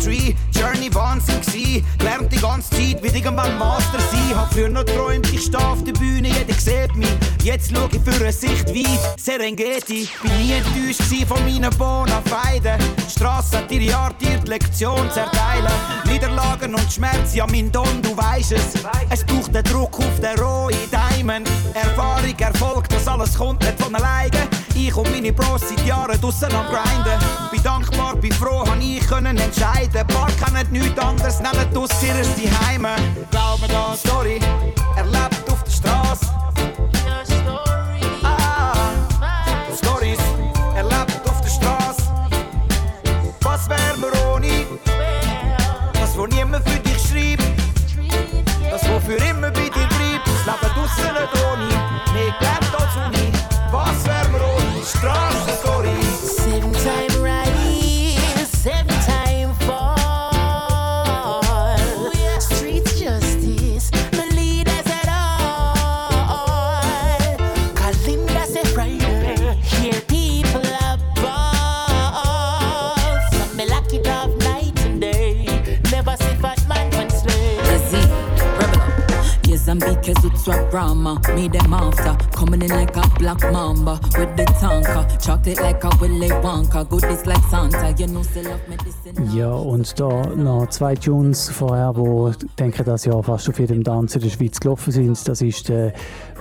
Tree, Journey Wahnsinn gsi. Gelernt die ganze Zeit, wie irgendwann Master sein. Hab früher noch träumt, ich steh auf der Bühne, jeder sieht mich. Jetzt schau ich für eine Sicht weit, Serengeti. Bin nie enttäuscht gsi von meinen Bonafeiden. Die Strasse hat ihre Art, ihr die Lektion zu erteilen. Niederlagen und Schmerz, ja mein Don, du weisst es. Es braucht den Druck auf den rohen Diamond. Erfahrung, Erfolg, das alles kommt nicht von alleine. Ich und meine Bros seit Jahren draussen am Grinden. Bin dankbar, bin froh, han ich können entscheiden. Paar kennen nichts anderes, nennen aus ihrer Heime. Glaube das. Story, erlebt auf der Straße. Ah, Stories, auf der Straße. Was wär mir ohne? Das, wo niemand für dich schreibt. Das, wo für immer bei dir bleibt. Das Leben draussen nicht ohne. Mozambique, Zutswa, Brahma. Me them after. Coming in like a black mamba. With the tanker. Chocolate like a Willy Wonka. Goodies like Santa. You know, still love medicine. Ja, und da noch zwei Tunes vorher, wo ich denke, das Jahr fast auf jedem Tanz in der Schweiz gelaufen sind. Das ist der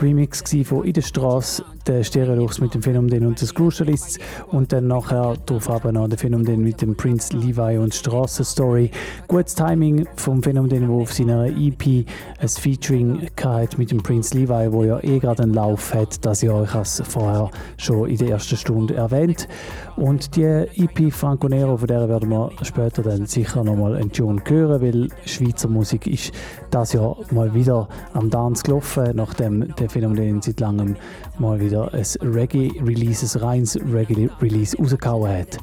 Remix von «In der Straße», der Stereolux mit dem Phänomen und des Crucialists und dann nachher drauf aber noch der Phänomen mit dem Prince Levi und Straßenstory. Gutes Timing vom Phänomen, der auf seiner EP ein Featuring hat mit dem Prince Levi, wo ja eh gerade einen Lauf hat, das. Ich habe es vorher schon in der ersten Stunde erwähnt. Und die EP Franco Nero, von der werden wir später dann sicher nochmal einen Tune hören, weil Schweizer Musik ist das Jahr mal wieder am Dance gelaufen, nachdem der Phänomen seit langem mal wieder ein Reggae-Release, ein reines Reggae-Release rausgehauen hat.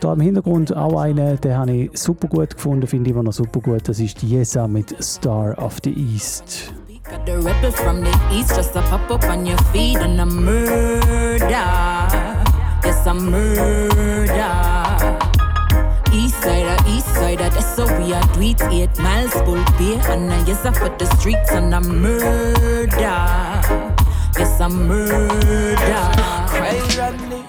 Da im Hintergrund auch einen, den habe ich super gut gefunden, finde ich immer noch super gut. Das ist Yesa mit Star of the East. Got the rebel from the east just to pop up on your feet and a murder. Yes, a murder. East side, east side, that's so we are tweet eight miles full beer and I yes I for the streets and a murder. Yes, a murder. Cry.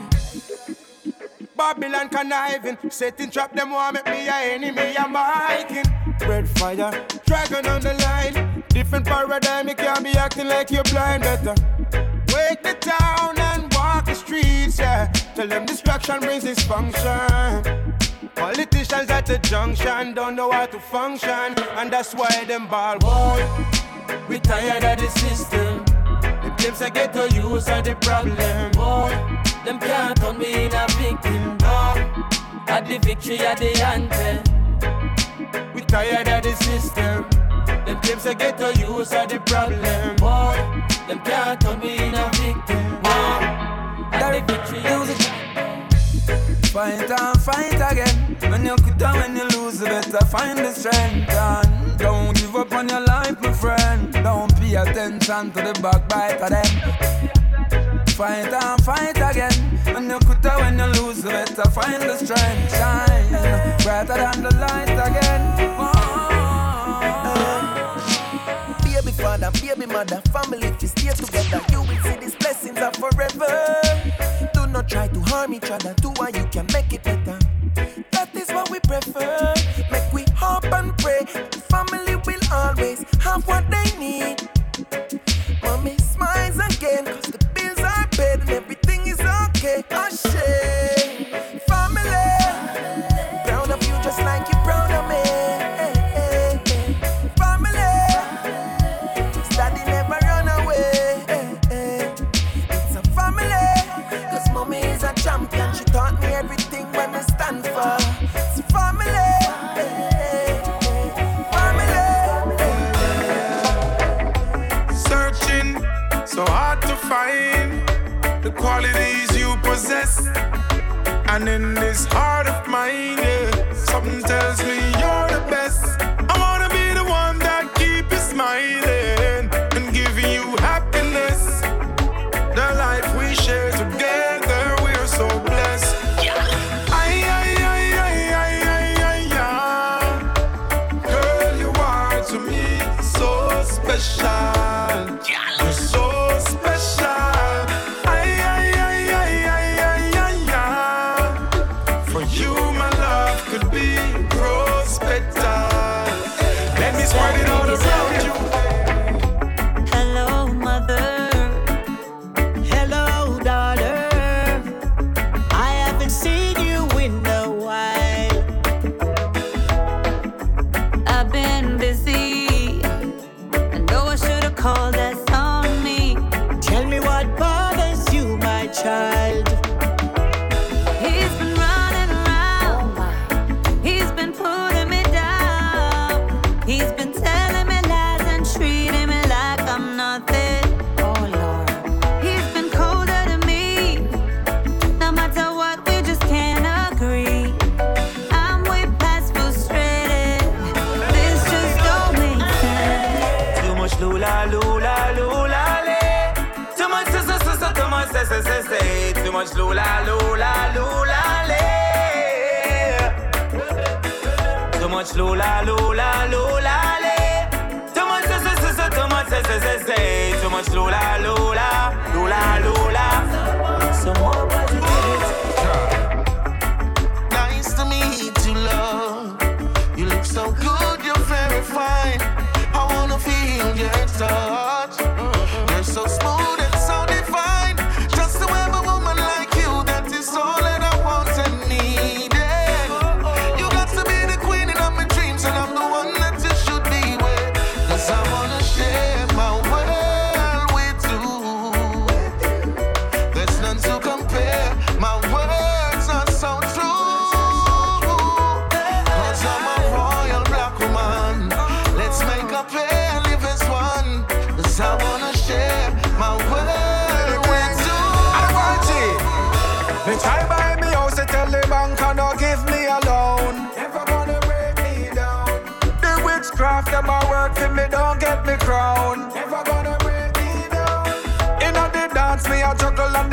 Babylon conniving, setting trap them want make me a enemy, I'm hiking. Red fire, dragon on the line. Different paradigm, you can't be acting like you're blind. Better wake the town and walk the streets, yeah. Tell them destruction brings dysfunction. Politicians at the junction don't know how to function, and that's why them ball boy. We tired of the system. The claims I get to use are the problem, boy. Them can't turn me in a victim, no. At the victory at the anthem. We tired of the system. Them claims I get to use are the problem, boy. Them can't turn me in a victim, no. At the victory at the Fight and fight again. When you quit and when you lose, you better find the strength. And don't give up on your life, my friend. Don't pay attention to the backbite of them. Fight and fight again. When you quit and when you lose, you better find the strength. Shine brighter than the light again. Baby father, baby mother, family, if you stay together, you will see these blessings are forever. Do not try to harm each other. Do what you can make it better. That is what we prefer. Make we hope and pray. Family will always have what they And in this heart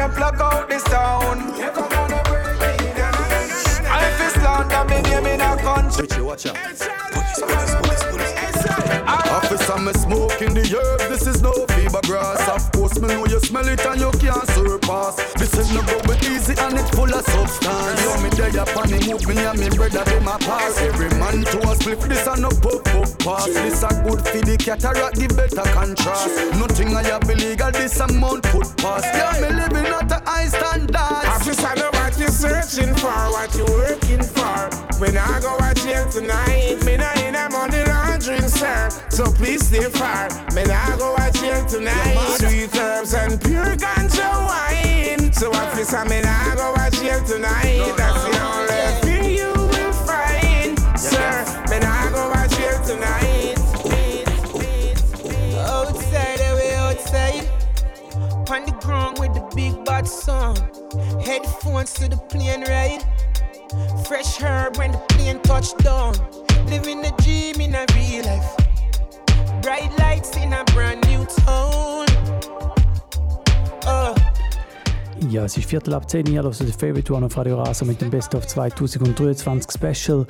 a juggle and plug out the sound. Never gonna break me down. I feel slander me name in a country. Watch out. Officer, me smoking the herb. This is no fever grass. Of course, me know you smell it and you can't surpass. This is no go easy and it's full of substance. Dead up on the move, me and me brother do my pass. Every man to a split this and no pop puff pass. This a good for the cataract, the better contrast. Nothing I have illegal, this amount put past. Yeah, me living at a high standard. Officer, know what you searching for, what you working. When I go out here tonight, me not in a money laundering, sir. So please stay far. Me not go out here tonight. Sweet herbs and pure ganja wine. So officer, me not go out here tonight. That's the only thing you will find, sir. Me not go out here tonight. Outside, eh, away outside. On the ground with the big bad song. Headphones to the plane ride. Fresh herb when the plane touch down. Living the dream in a real life. Bright lights in a brand new town. Oh. Ja, es ist Viertel ab 10 Uhr, also der Favorite One auf Radio Rasa mit dem Best of 2023 Special.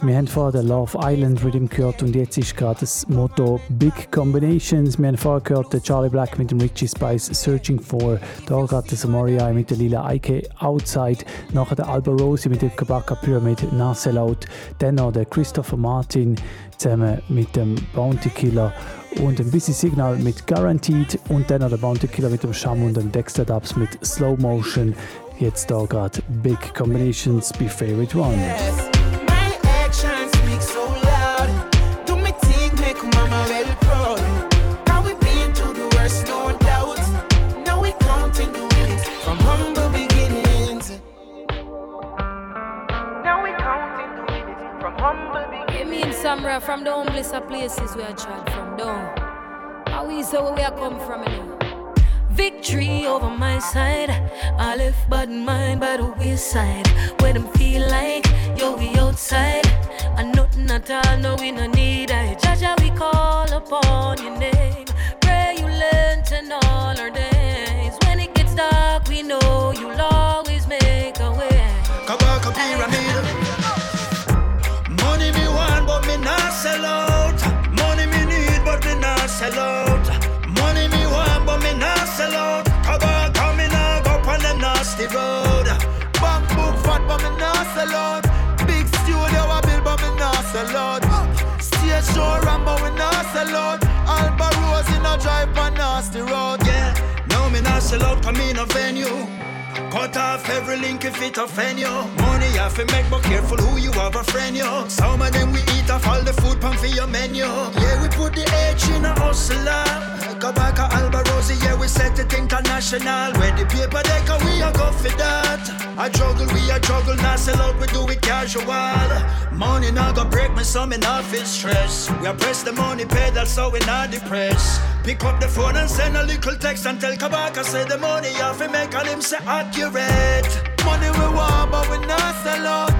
Wir haben vorher den Love Island Rhythm gehört und jetzt ist gerade das Motto Big Combinations. Wir haben vorher gehört den Charlie Black mit dem Richie Spice Searching For, da gerade der Samoria mit der Lila Ike Outside, nachher der Alba Rosi mit der Kabaka Pyramid Naselout, dann noch der Christopher Martin zusammen mit dem Bounty Killer und ein bisschen Signal mit Guaranteed und dann noch der Bounty Killer mit dem Sham und dem Dexter Dubs mit Slow Motion. Jetzt da gerade Big Combinations bei Favorite One. Humblest of places where I tried from down. How say where we are come from you know? Victory over my side. I left bad mind by the wayside. Where them feel like yo we outside. And nothing at all, no we no need I. Jaja we call upon your name. Pray you learn to all our days. Sell out. Big studio I build, but me not sell out. Stage show ram, but we not sell out. Alba Rose in a drive on nasty road. Yeah, no me not sell out, come in a venue. Cut off every link if it offend you. Money have to make, but careful who you have a friend you. Some of them we eat off all the food pan for your menu. Yeah, we put the H in a hustler. Go back a Alborosie, yeah, we set it international. Where the paper deck, we a go for that. I juggle, we a juggle, not sell out, we do it casual. Money not go break me, so me not feel stress. We a press the money pedal, so we not depressed. Pick up the phone and send a little text and tell Kabaka say the money you have to make and him say accurate. Money we want, but we not sell out.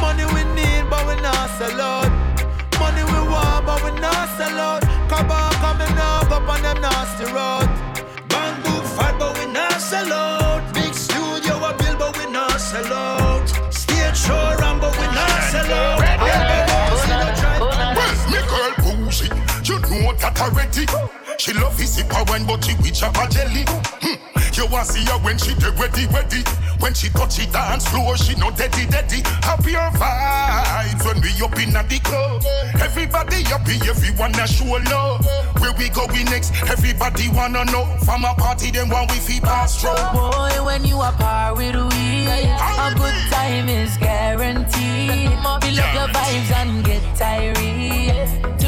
Money we need, but we not sell out. Money we want, but we not sell out. Kabaka coming up up on them nasty road. Bamboo fat, but we not sell out. Big studio a build, but we not sell out. Stage show ram, but we not sell out. Alba Rose in a drive. Well, me girl bougie, you know that already. She love his sip wine, but she with a jelly. Hmm. You want see her when she dead ready, ready. When she touch it dance floor, she no deady, deady. Happier vibes when we up in the club. Everybody happy, everyone a show love. Where we going next? Everybody wanna know. From a party, then one we feel pass through. Boy, when you are par with we, a good time is guaranteed. Feel up your vibes and get tired.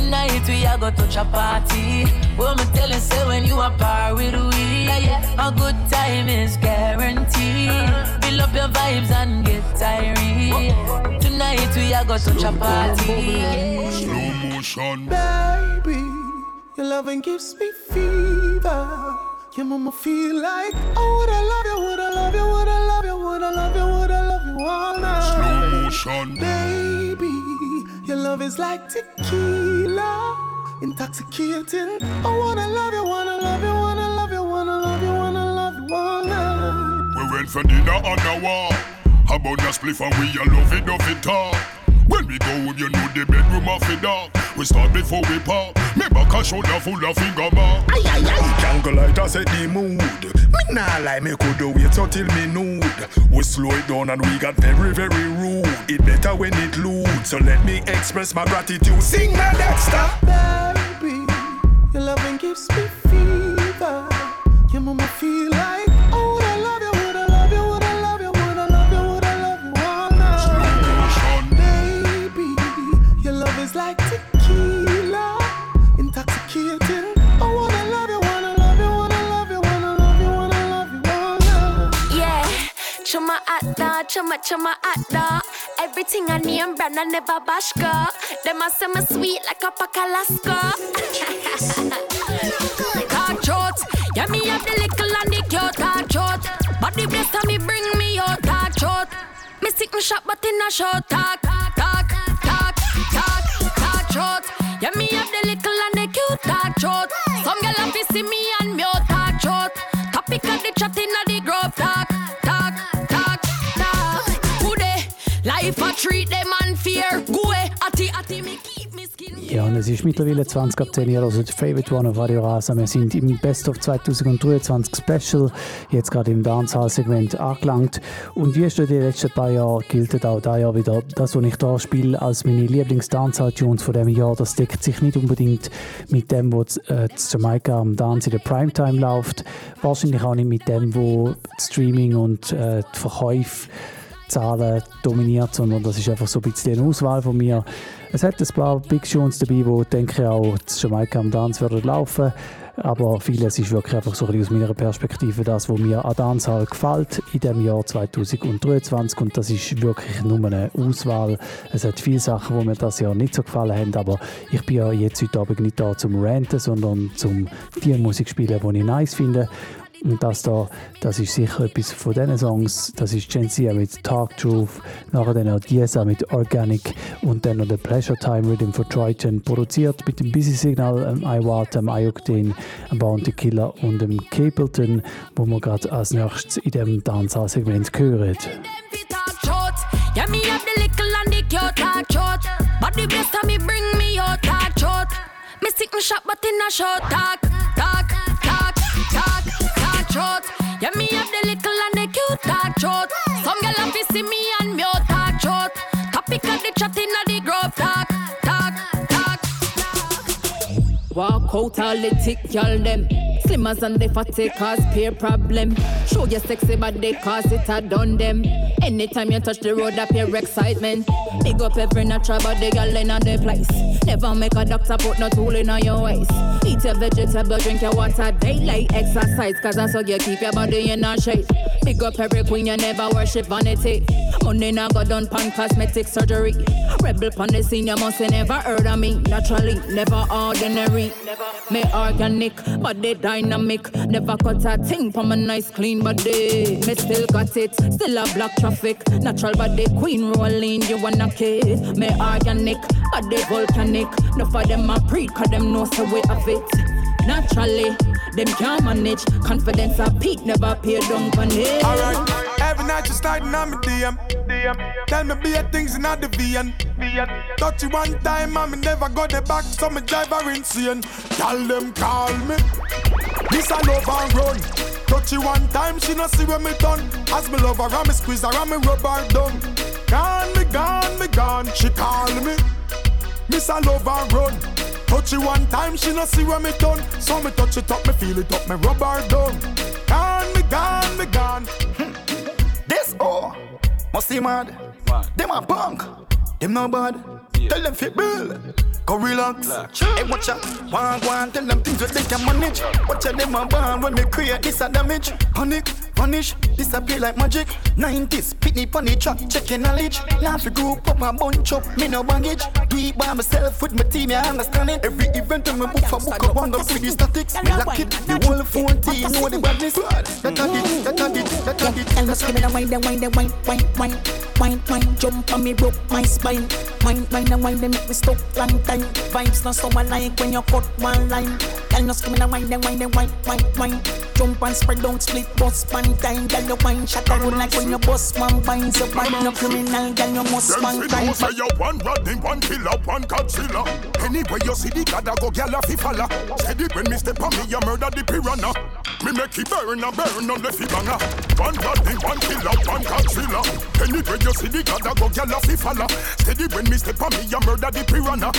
Tonight we are going to touch a party. Well, me tell you, say when you are par with we, a good time is guaranteed. Fill up your vibes and get tired. Tonight we are going to touch a party. Slow motion. Baby, your loving gives me fever. Your mama feel like, oh, would I love you, would I love you, would I love you, would I love you, would I love you all night. Slow motion. Baby, your love is like tequila, intoxicating. I wanna love you, wanna love you, wanna love you, wanna love you, wanna love you all night. We went for dinner on the wall. How about the spliff and we a love it, love it talk. When we go, you know the bedroom of the dog. We start before we pop. Me back a shoulder full of finger mark. Aye, aye, aye. Jungle light a set the mood. Me nah lie, me could do wait until me nude. We slow it down and we got very, very rude. It better when it lewd. So let me express my gratitude. Sing my Dexter. Baby, your loving gives me fever. Your mama feel like, chuma atta, chuma chuma atta. Everything I name brand I never bash girl. Them a say me sweet like a pack Alaska. Talk short, yeah me have the little and the cute talk short. Body bless and me bring me out talk short. Me sick me shop but in a short talk, talk, talk, talk, talk short. Yeah me have the little and the cute talk short. Treat them. Go away, ati ati me keep me skin. Ja, und es ist mittlerweile 20 ab 10 Uhr, also die Favorite One auf Radio Rasa. Wir sind im Best of 2023 Special, jetzt gerade im Dancehall-Segment angelangt. Und wie schon die letzten paar Jahre gilt auch dieses Jahr wieder, das, was ich hier spiele, als meine Lieblings-Dancehall-Tunes von diesem Jahr, das deckt sich nicht unbedingt mit dem, was äh, Jamaika am Dance in der Primetime läuft. Wahrscheinlich auch nicht mit dem, wo Streaming und äh, die Verkäufe Zahlen dominiert, sondern das ist einfach so ein bisschen eine Auswahl von mir. Es hat ein paar Big Tunes dabei, die denke ich auch zu Jamaika am Dance werden laufen. Aber vieles ist wirklich einfach so ein aus meiner Perspektive das, was mir an Dancehall gefällt in dem Jahr 2023 und das ist wirklich nur eine Auswahl. Es hat viele Sachen, die mir das Jahr nicht so gefallen haben, aber ich bin ja jetzt heute Abend nicht da zum Ranten, sondern zum die Musik spielen, die ich nice finde. Und das da, das ist sicher etwas von diesen Songs. Das ist Gen Z mit Talk Truth, nachher dann auch Diesa mit Organic und dann noch der Pleasure Time Rhythm von Triton, produziert mit dem Busy Signal, ähm, iWatt, dem Ioctane, dem Bounty Killer und dem Capleton, wo wir gerade als nächstes in dem Dancehall-Segment hören. Yeah, me have the in a short talk, talk, talk. Yeah, me have the little and the cute talk short. Some gyal have to see me and me out talk short. Topic of the chat in the group talk, talk, talk. Walk out all the tick y'all them. Slimmers and the fatty cause peer problem. Show your sexy body cause it a done them. Anytime you touch the road appear excitement. Big up every natural body girl in the place. Never make a doctor put no tool in on your waist. Eat your vegetable, drink your water, daylight exercise. Cause that's how you keep your body in a shape. Big up every queen, you never worship vanity. Money now go done pan cosmetic surgery. Rebel pan the scene, you must never heard of me. Naturally, never ordinary. Me organic, body dynamic. Never cut a thing from a nice clean body. Me still got it, still a black traffic. Natural body queen rolling, you wanna kiss. Me organic, body volcanic. No for them a pre, cause them know so we have it. Naturally, them can't manage. Confidence a peak, never pay down for it. Alright, every night you sliding on me DM. Tell me be things in the VN. Touch you one time and me never got the back, so me drive insane. Tell them call me. This a love and run. Touch you one time, she no see where me done. As me love her, and me squeeze her, and me rub her down. Gone, me gone, me gone. She call me. Miss a love and run. Touch it one time, she no see where me done. So me touch it up, me feel it up, me rub her down. Gone, me gone, me gone. Hmm. This oh, must see mad. Them a punk, them no bad. Tell them fit bill. Go relax. Hey, watch out. One, one, tell them things that they can manage. Watch out, them a born when me create this a damage. Panic, vanish, disappear like magic. 90s, pitney pon the track, check knowledge. Laugh the group up and bunch up, me no baggage. Do it by myself with my team, I understand it. Every event I'm a book for book, I want to see the statics. Me lock it, the whole phone team know the badness. That a it, that a it, that a it. Tell us, give me the wine, the wine, the wine, wine, wine, wine, wine. Jump on me, broke my spine. Wine, wine, the wine, they make me stuck long time. Vibes not so alike when you cut one line. Tell us, give me the wine, the wine, the wine, wine, wine. Jump and spread out, split, bust, pan time. Girl, you wine, shut around like when you bust one binds. You bad, no criminal, girl, you must man know say you one rodding, one killer, one Godzilla. Anyway you see the god, I go gyal a fi follow. Steady when me step on me, you murder the piranha. Me make it burn and burn on the fi banger. One rodding, one killer, one Godzilla. Anyway you see the god, I go gyal a fi follow. Steady when me step on me, you murder the piranha.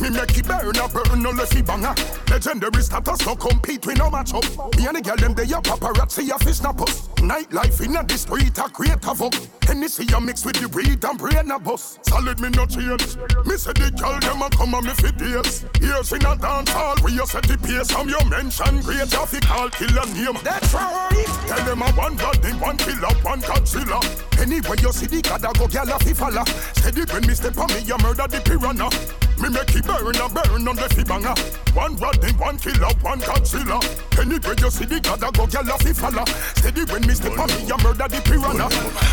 Me make it burn and burn on the fi banger. Legendary status, no compete, we no match up. Me and the girl them they a paparazzi, a fish snap us. Nightlife in the street, a create havoc. Hennessy a mix with the weed and brain a bus. Solid me no change. Me say the girl them a come and me fit days. Years in a dance hall, we a set the pace. Some you mention great, you fi call killer name. That's right. Tell them a one body, one killer, one Godzilla. Anyway you see the god a go gyal a fi follow. Steady when me step on me, you murder the piranha. Me make it burn and burn on the fi banger. One rodney, one killer, one Godzilla. Anyway you see the god a go gyal a fi. Steady when me step on me, you murder the piranha.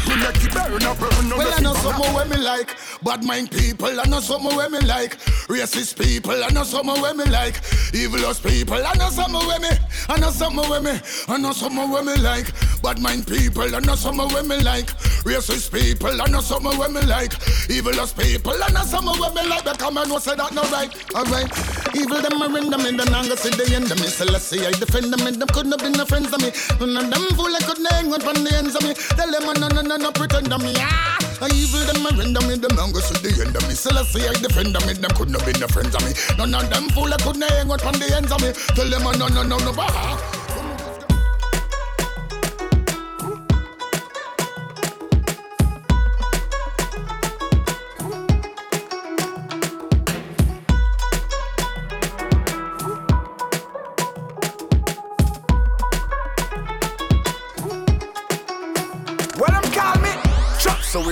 Me make it burn and burn on Well, the I fi know banger. something where me like. Bad mind people, I know something where me like. Racist people, I know something where me like. Evilous people, I know something where me. I know something where me. I know something where me like. Bad mind people, I know something where me like. Racist people, I know something where me like. Evilous people, I know something where me like. Because man, what say that no right? Alright. Evil them are in them in the nanga see the end of me. So let's see I defend them and them couldn't have been no friends of me. None of them fool I couldn't hang on from the ends of me. Tell them no no no no pretend of me. Ah. Evil them are in them in the nanga see the end of me. So let's see I defend them and them couldn't have been no friends of me. None of them fool I couldn't hang on from the ends of me. Tell them no no no no. Ah.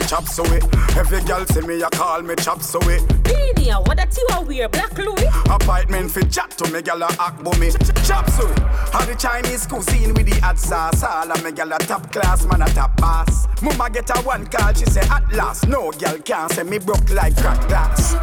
Chop so we chop. Every girl see me, you call me chop so we. Beania, what that you a wear? Black Louis? Appointment fi chat to me, girl a act for me. Chop so we. How the Chinese cuisine with the hot sauce. All of me girl a top class, man a top boss. Mama get a one call, she say at last. No girl can say me broke like crack glass.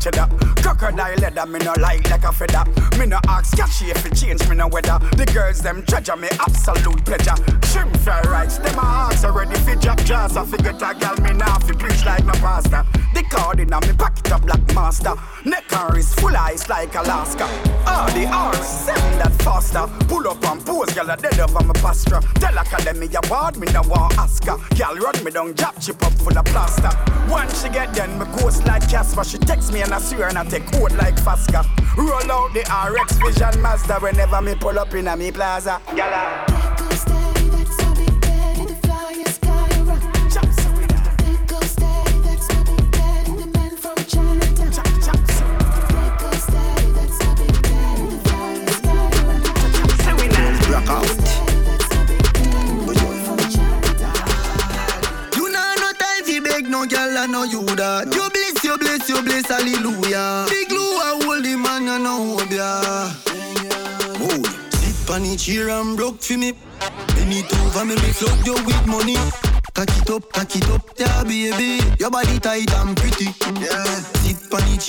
Cheddar. Crocodile leather, me no like like a feather. Me no ask catchy if it change me no weather. The girls them treasure me absolute pleasure. Shrimp fry rice, them a ask already fi drop jars. I figure a girl me now fi preach like no pastor. The card in a me pocket a black master. Neck and wrist full ice like Alaska. All the R's send that faster. Pull up and pose, girl a dead over my pasture. Tell academy a ward me no want ask her. Girl run me down, drop chip up full of plaster. Once she get done, me ghost like Casper. She text me and I swear and I take code like Fasca. Roll out the RX Vision Mazda whenever me pull up in a me plaza. Gala.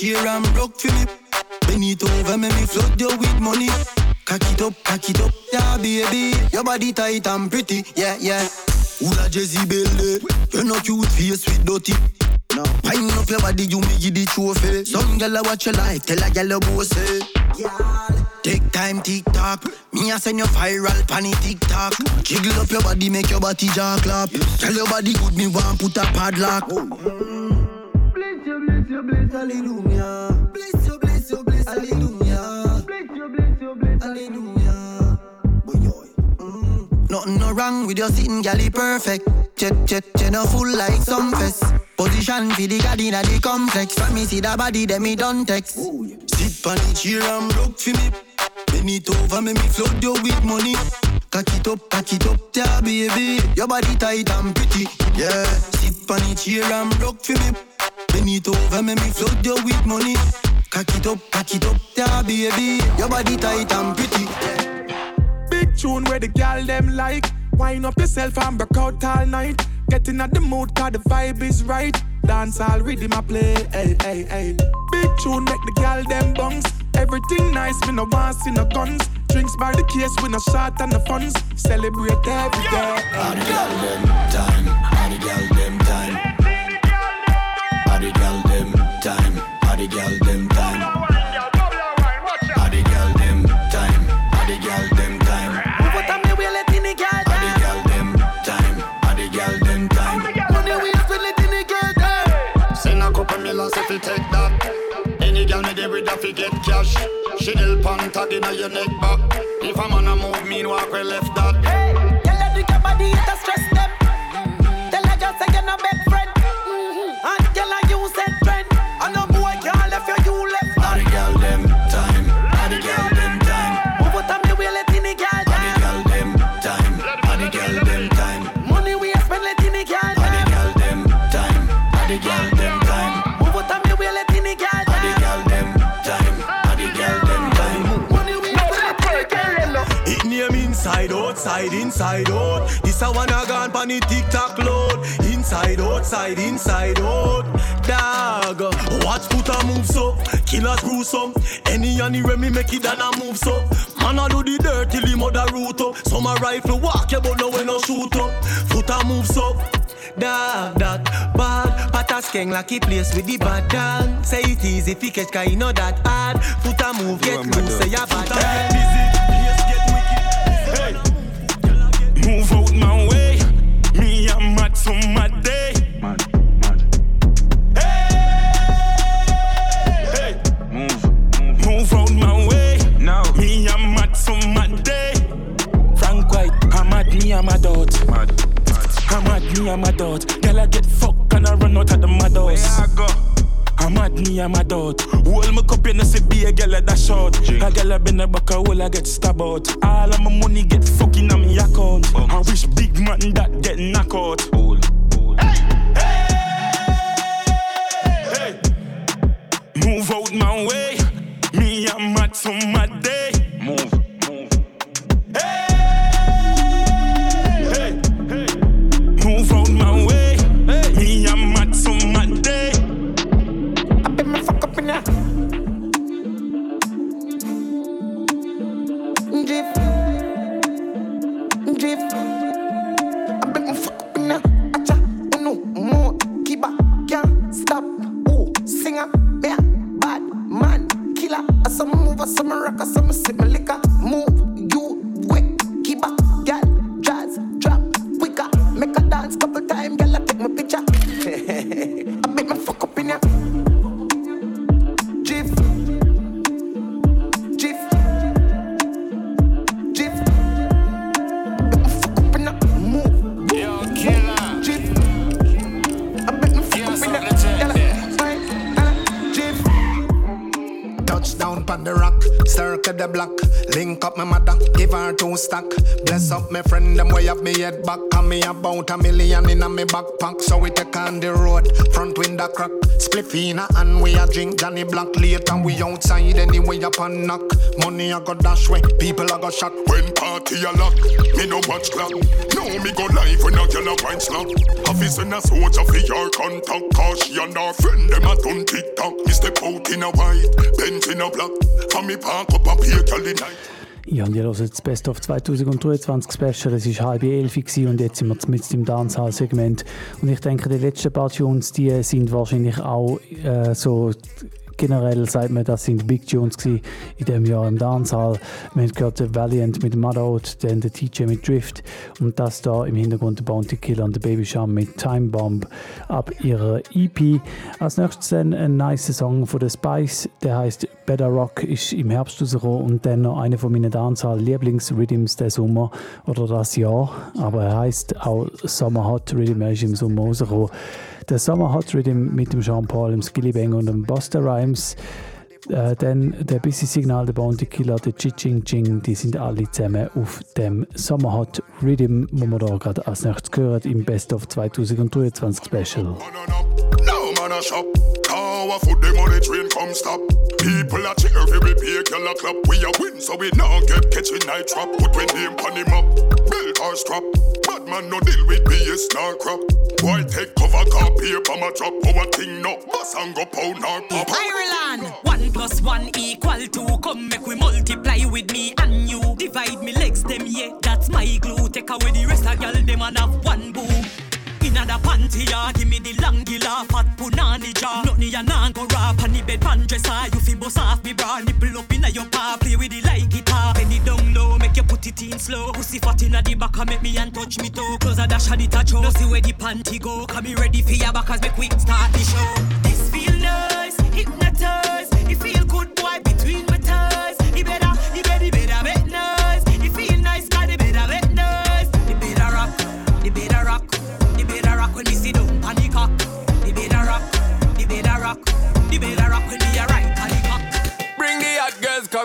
Chair and rock for me. Bend it over, make me flood you with money. Cock it up, cock it up, yeah, baby. Your body tight and pretty. Yeah, yeah. Ula Jezebel, you're not cute face with dirty. No. Wind up your body, you me give the trophy. Some gyal a watch your life, tell a gyal a boss say. Take time, tick tock. Me a send you viral pan it TikTok. Jiggle up your body, make your body jaw clap. Tell your body good, me want put a padlock. Bless you, bless you, bless hallelujah. Bless you, bless you, bless hallelujah. Bless you, bless you, bless hallelujah. Mm. Nothing no wrong with your sitting, galley perfect. Jet, jet, jet, no full like some fest. Position for the garden at the complex. Let me see the body, then me don't text. Sit on the chair and rock for me. Bend it over, make me flood you with money. Cock it up, cock it up, yeah, baby. Your body tight and pretty, yeah. Sit on the chair and rock for me. Bend it over, make me flood you with money. Cock it up, cock it up, yeah, baby. Your body tight and pretty. Big tune where the gal them like. Wind up yourself and break out all night. Getting at the mood cause the vibe is right. Dance all rhythm I play, hey, hey, hey. Big tune make the gal them bungs. Everything nice, me no want see no guns. Drinks by the case, we no shot and the funds. Celebrate every day. All the gal them time, all the gal them time. All the gal them time, all the gal them time. All the gal them time, all the gal them time. Move out of me, we let in the girl All the gal them time, all the gal them time. Money we have to let in the girl down. Send a couple millions if you take that. Any girl me there with that fi help on tag inna your neck back. If a man a move, mean walk we left that. Outside, inside, out. This a one a gone pan it TikTok load. Inside, outside, inside, out. Dog, watch put a move so. Killers gruesome. Any anywhere me make it and a move so. Man a do the dirt till him mother root up. Some a rifle walk you but no when no shoot up. Foot a move so. Dog, that bad Patas king lucky place with the bad dog Say it easy fi catch cause you know that hard Foot a move get loose say ya bad dog Move out my way. Me I'm mad for my day. Me, I'm a dot. Hold my cup in the see be a girl at that short. A girl I been a buck, a hole I get stabbed out. All of my money get fucking on me account. I wish big man that get knock out. Hey Move out my way. Me I'm mad for my day. Move, a million in a me backpack. So we take on the road, front window crack. Spliffina and we a drink Johnny Black later. We outside anyway up and knock. Money I got dash way, people I got shot. When party a lock, me no watch clock. No me go live when a girl a wine slap. Office and a soldier for your contact. Cause she and her friend them a done TikTok. Me step out in a white, Benz in a black. And me park up a pay girl in night. Ja, und ihr hört das Best of 2023 Special. Es war halb elf und jetzt sind wir mit im Dancehall-Segment. Und ich denke, die letzten paar Tunes, die sind wahrscheinlich auch äh, so generell sagt man, das sind Big Tunes in diesem Jahr im Dancehall. Wir haben gehört Valiant mit Muddout, dann der TJ mit Drift und das da im Hintergrund der Bounty Killer und der Baby Sham mit Time Bomb ab ihrer EP. Als nächstes dann ein nice Song von der Spice, der heißt Better Rock, ist im Herbst rausgekommen und dann noch einer von meinen Dancehall-Lieblings-Rhythms der Sommer oder das Jahr, aber er heißt auch Summer Hot Rhythm, er ist im Sommer rausgekommen. Der Summer Hot Rhythm mit dem Jean-Paul, dem Skillibang und dem Buster Rhymes. Äh, dann der Busy Signal, der Bounty Killer, der Chiching Ching, die sind alle zusammen auf dem Summer Hot Rhythm, wo wir da gerade als nächstes hören im Best of 2023 Special. No man car food them on the train come stop. People are cheer we pay girl a clap. We a win so we now get catching night trap. Put when name on him up, belt or strap. Bad man no deal with BS star crap. Boy take cover car paper my drop. Our thing no bus and go pound or pop. Ireland, one plus one equal two. Come make we multiply with me and you. Divide me legs them yeah, that's my glue. Take away the rest of girl them and have one boo. The panty ya, give me the long gila, fat punani jaw. Nothing ya nan go rap, and the bed pan dresser. You fi bust off me bra, nipple up inna your paw, play with it like guitar. Penny down low, make you put it in slow. Pussy fat inna the back, make me and touch me toe. Close a dash and it touch No see where the panty go, come me ready for ya back as make we start the show. This feel nice, hypnotize. It feel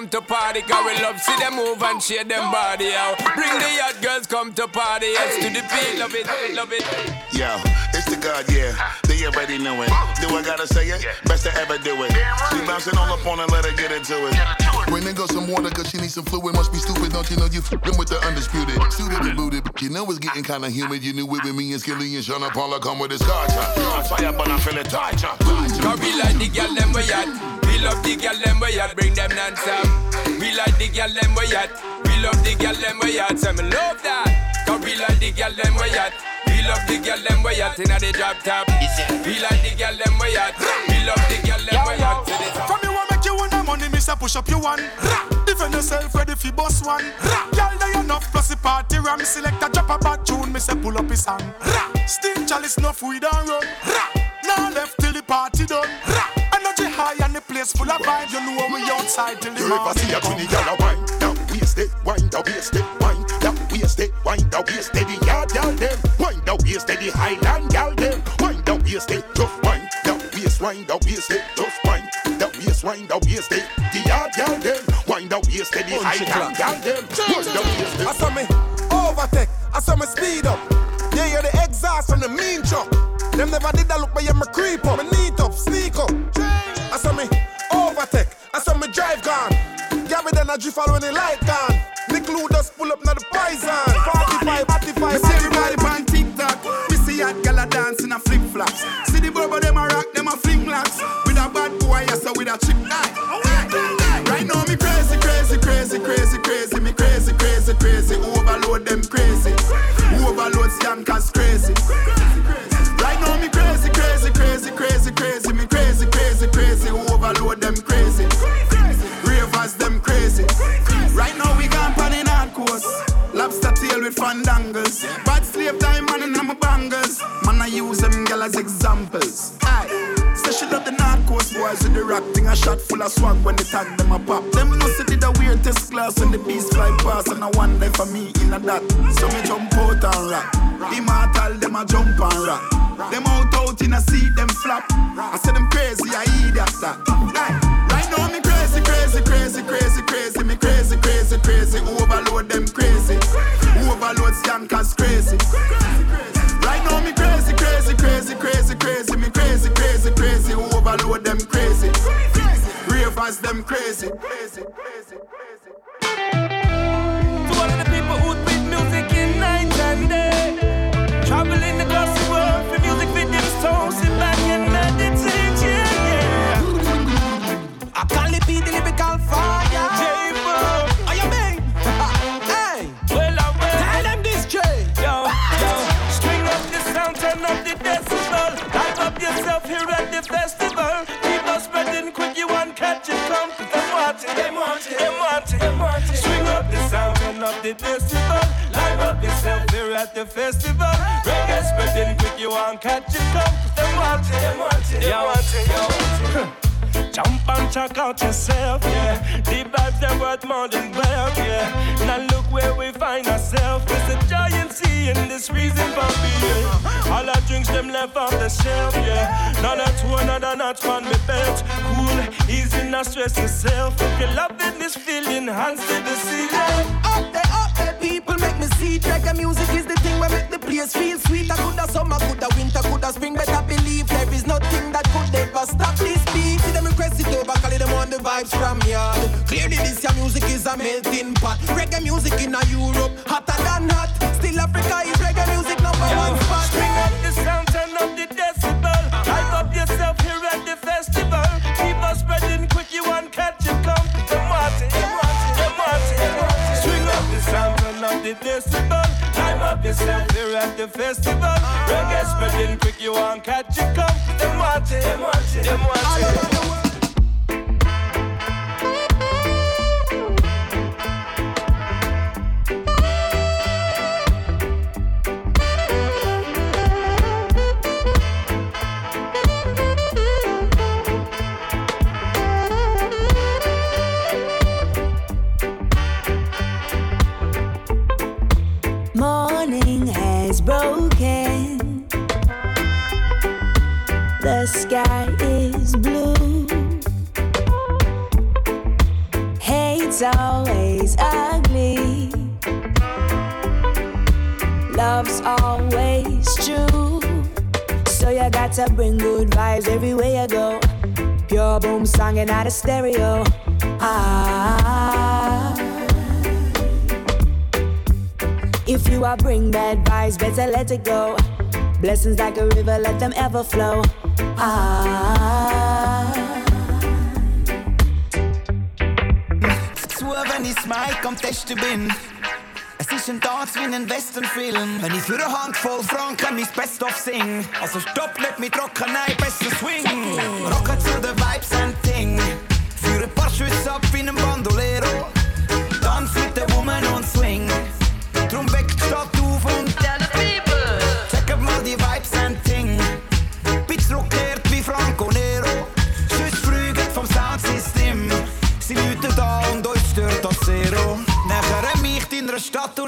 come to party, cause we love see them move and shake them body out. Bring the hot girls come to party, yes to the beat, love it, love it. Yo, it's the God, yeah. They already know it. Do I gotta say it? Best to ever do it. She bouncing all up on her, let her get into it. Bring the girl some water, cause she needs some fluid. Must be stupid, don't you know you f***ing with the undisputed? Suited and booted, you know it's getting kinda humid. You knew it with me and Skilly and Sean Paula come with his culture. On fire, but I feel it torture. Cause we like the girl them we at. We love the girl them we at. Bring them non-stop. We like the girl them we at. We love the girl them we at. Say me love that. Cause we like the girl them we at. We love the girl them we at inna the drop top. We like the girl them we at. We love the girl them we at. From you want make you want the money, me say push up your one. Defend yourself, ready for boss one. Girl, they enough plus the party ram. Select a drop a bad tune, me say pull up his song. Steam chalice enough we don't run. Now left till the party done. High and the place full of vibe. You know we outside till the You ever see a come. twinny wine? Down waist it, wine down waist it, wine down waist it, wine down waist it, the yard girl them. Wine down waist it, the Highland girl them. Wine down waist it, just wine down waist, wine down waist it, just wine down waist, wine down waist it, the yard girl them. Wine down waist it, the Highland girl them. Wine down waist it. I saw me overtake, I saw me speed up. Yeah, you're the exhaust from the mean truck. Them never did that look, but yeah, me creep up. Me neat up, sneak up. I saw me overtake, I saw me drive gone. Gabby then I drift all when the light gone. Nick just pull up now the poison. 45, 45, Me see everybody on TikTok. We see a gal a dance in a flip flops. See the bubble them a rock, them a fling locks. With a bad boy, yes, so with a chip eye. Right now me crazy, crazy, crazy, crazy, crazy. Me crazy, crazy, crazy. Overload them crazy. Overload scankers crazy. Course. Lobster tail with fandangles. Bad slave in my bangers. Man I use them girl as examples. Aye. Say she love the North Coast boys with the rock thing. A shot full of swag when they tag them a pop. Them say did the weirdest class when the beast fly past. And I one day for me in a that. So me jump out and rock. Immortal them a jump and rock. Them out out in a seat them flap. I say them crazy, I idiot that. Aye. Right now me crazy, crazy, crazy, crazy, me crazy. Me crazy. overload them crazy. Overload cause crazy. Right now me crazy, crazy, crazy, crazy, crazy. Me crazy, crazy, crazy. Overload them crazy. Ravers them crazy. crazy, crazy, crazy. To all of the people who beat music in night and day, traveling the gospel world for music videos, sit back and yeah. I call it be the lyrical fire. J-Bo. Are you mean? hey. Well, I will. Tell them this straight. Yo, yo. String up the sound, turn up the decibel. Live up yourself here at the festival. Keep us spreading quick, you want catch it, come. Them want it, them want it, them want it, them want it. String up the sound, turn up the decibel. Up yourself here at the festival. Reggae spreading quick, you want catch it, come. Them want it, them want it, them want it, them want it. Jump and check out yourself, yeah. The vibes are worth more than wealth, yeah. Now look where we find ourselves. There's a giant sea in this reason for being. All our drinks them left off the shelf, yeah. None at one another not on me belt. Cool, easy, not stress yourself. If you're loving this feeling, hands to the ceiling. Up there, up there, people make me see. Reggae music is the thing that make the place feel sweet. I coulda summer, coulda winter, coulda spring. Better believe there is nothing that could ever stop this vibes from yard. Clearly this your music is a melting pot. Reggae music in a Europe, hotter than hot. Still Africa is reggae music number one spot. String up the sound, turn up the decibel. Hype up yourself here at the festival. Keep us spreading quick, you want catch it, come. Them want it, them want it, them want it, them want it. String up the sound, turn up the decibel. Hype up yourself here at the festival. Reggae spreading quick, you want catch it, come. Them want it, them want it, them want it. Sky is blue. Hate's always ugly. Love's always true. So you got to bring good vibes everywhere you go. Pure boom song and not a stereo. Ah. If you are bring bad vibes, better let it go. Blessings like a river, let them ever flow. Am Testen bin. Es ist ein Tanz wie in einem Westernfilm. Wenn ich für eine Handvoll Franken mein Best-of sing. Also stopp nicht mit Rocken, besser Swing. Rocken zu den Vibes and Ding. Für ein paar Schüsse ab wie einem Bandolero.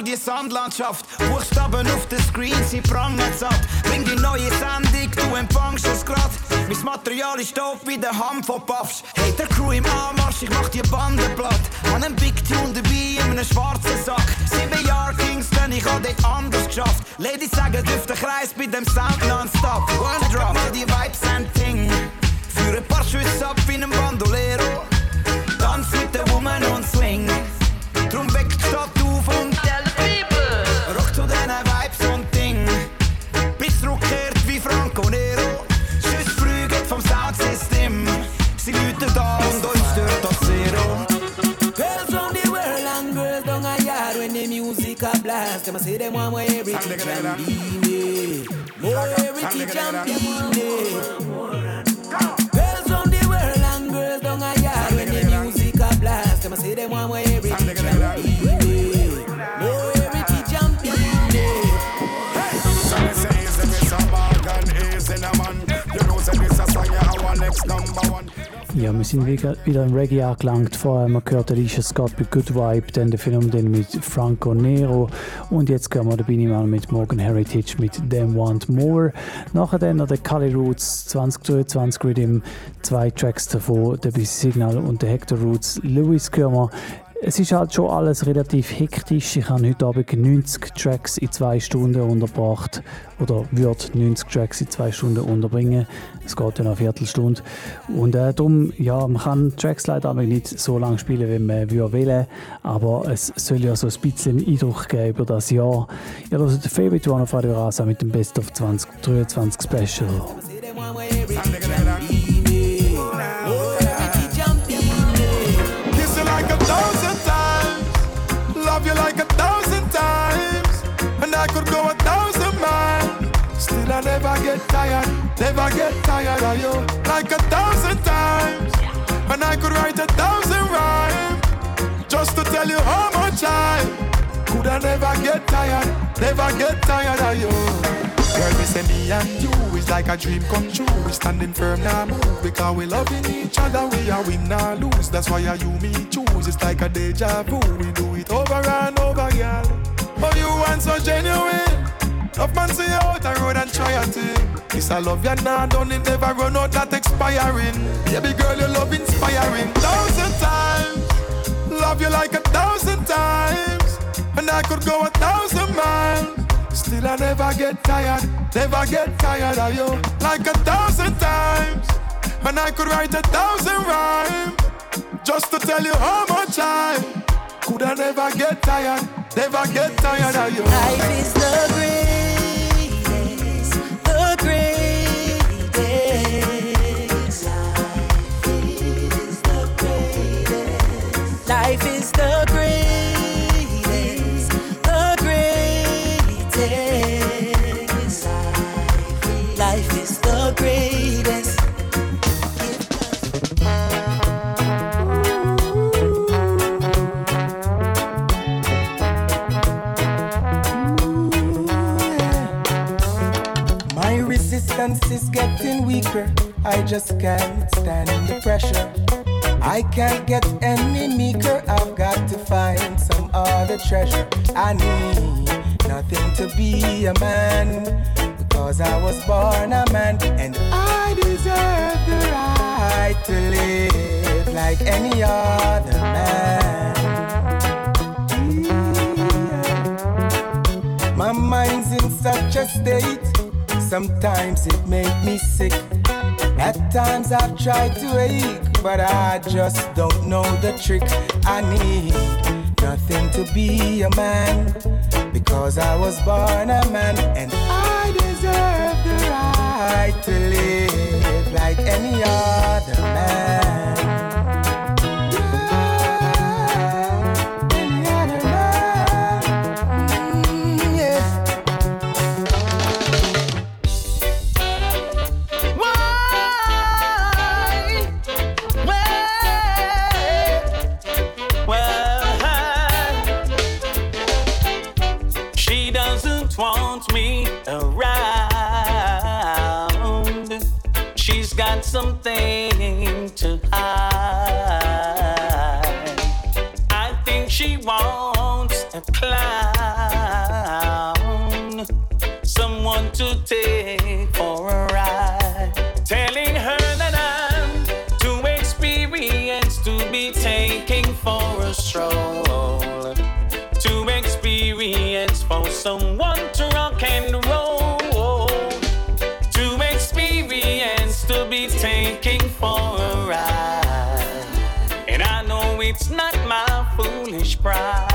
Die Sandlandschaft. Buchstaben auf den Screen, sie prangen satt. Bring die neue Sendung, du empfangst es grad. Mein Material ist doof wie der Ham von Puffs. Hey, der Crew im Anmarsch, ich mach die Bande platt. An einem Big Tune dabei in einem schwarzen Sack. Sieben Jahre Kingston, ich hab dort anders geschafft. Ladies sagen, dürfte Kreis bei dem Sound nonstop. One drop, mal die Vibes and Ting. Für ein paar Schüsse ab wie einem Bandolero. Tanz mit der Woman und Swing. Drum weckt Läuten da und euch stört das Zero. Girls from the world and girls down a yard when the music a blast. Them a say them want more and Beenie. More and Beenie. Girls from the world and girls down a yard when the music a blast. Them a say them want more and Beenie. Morgan Heritage and Beenie. So me say me so bargain easy, na man. You know say this a song you our next number one. Ja, wir sind wieder im Reggae angelangt. Vorher haben wir gehört Alicia Scott mit Good Vibe, dann der Film dann mit Franco Nero und jetzt gehen wir der Binimal mit Morgan Heritage mit Them Want More. Nachher dann noch der Cali Roots 2023 Rhythm, zwei Tracks davon, der Busy Signal und der Hector Roots. Louis hören Es ist halt schon alles relativ hektisch. Ich habe heute Abend 90 Tracks in zwei Stunden unterbracht oder würde 90 Tracks in zwei Stunden unterbringen. Es geht ja noch eine Viertelstunde. Und äh, darum, ja, man kann Tracks leider nicht so lange spielen, wie man will, aber es soll ja so ein bisschen einen Eindruck geben über das Jahr. Ihr hört den Favorite One auf Radio Rasa mit dem Best of 2023 Special. Still, I never get tired, never get tired of you. Like a thousand times, and I could write a thousand rhymes just to tell you how much I could. I never get tired, never get tired of you. Girl, me say me and you is like a dream come true. We standing firm now move because we loving each other. We are win or lose. That's why you me choose. It's like a deja vu. We do it over and over, girl. Oh, you want so genuine. Love man see you out the road and try a thing. This I love you now, done it never run out, that expiring. Baby girl, your love inspiring. Thousand times, love you like a thousand times, and I could go a thousand miles. Still I never get tired, never get tired of you. Like a thousand times, and I could write a thousand rhymes just to tell you how much I could I never get tired, never get tired of you. Life is the greatest, resistance is getting weaker. I just can't stand the pressure. I can't get any meeker. I've got to find some other treasure. I need nothing to be a man because I was born a man and I deserve the right to live like any other man. Yeah. My mind's in such a state. Sometimes it make me sick. At times I've tried to wake, but I just don't know the trick. I need nothing to be a man because I was born a man and I deserve the right to live like any other man. Clown, someone to take for a ride. Telling her that I'm too experienced to be taking for a stroll. To experience for someone to rock and roll. To experience to be taking for a ride. And i know it's not my foolish pride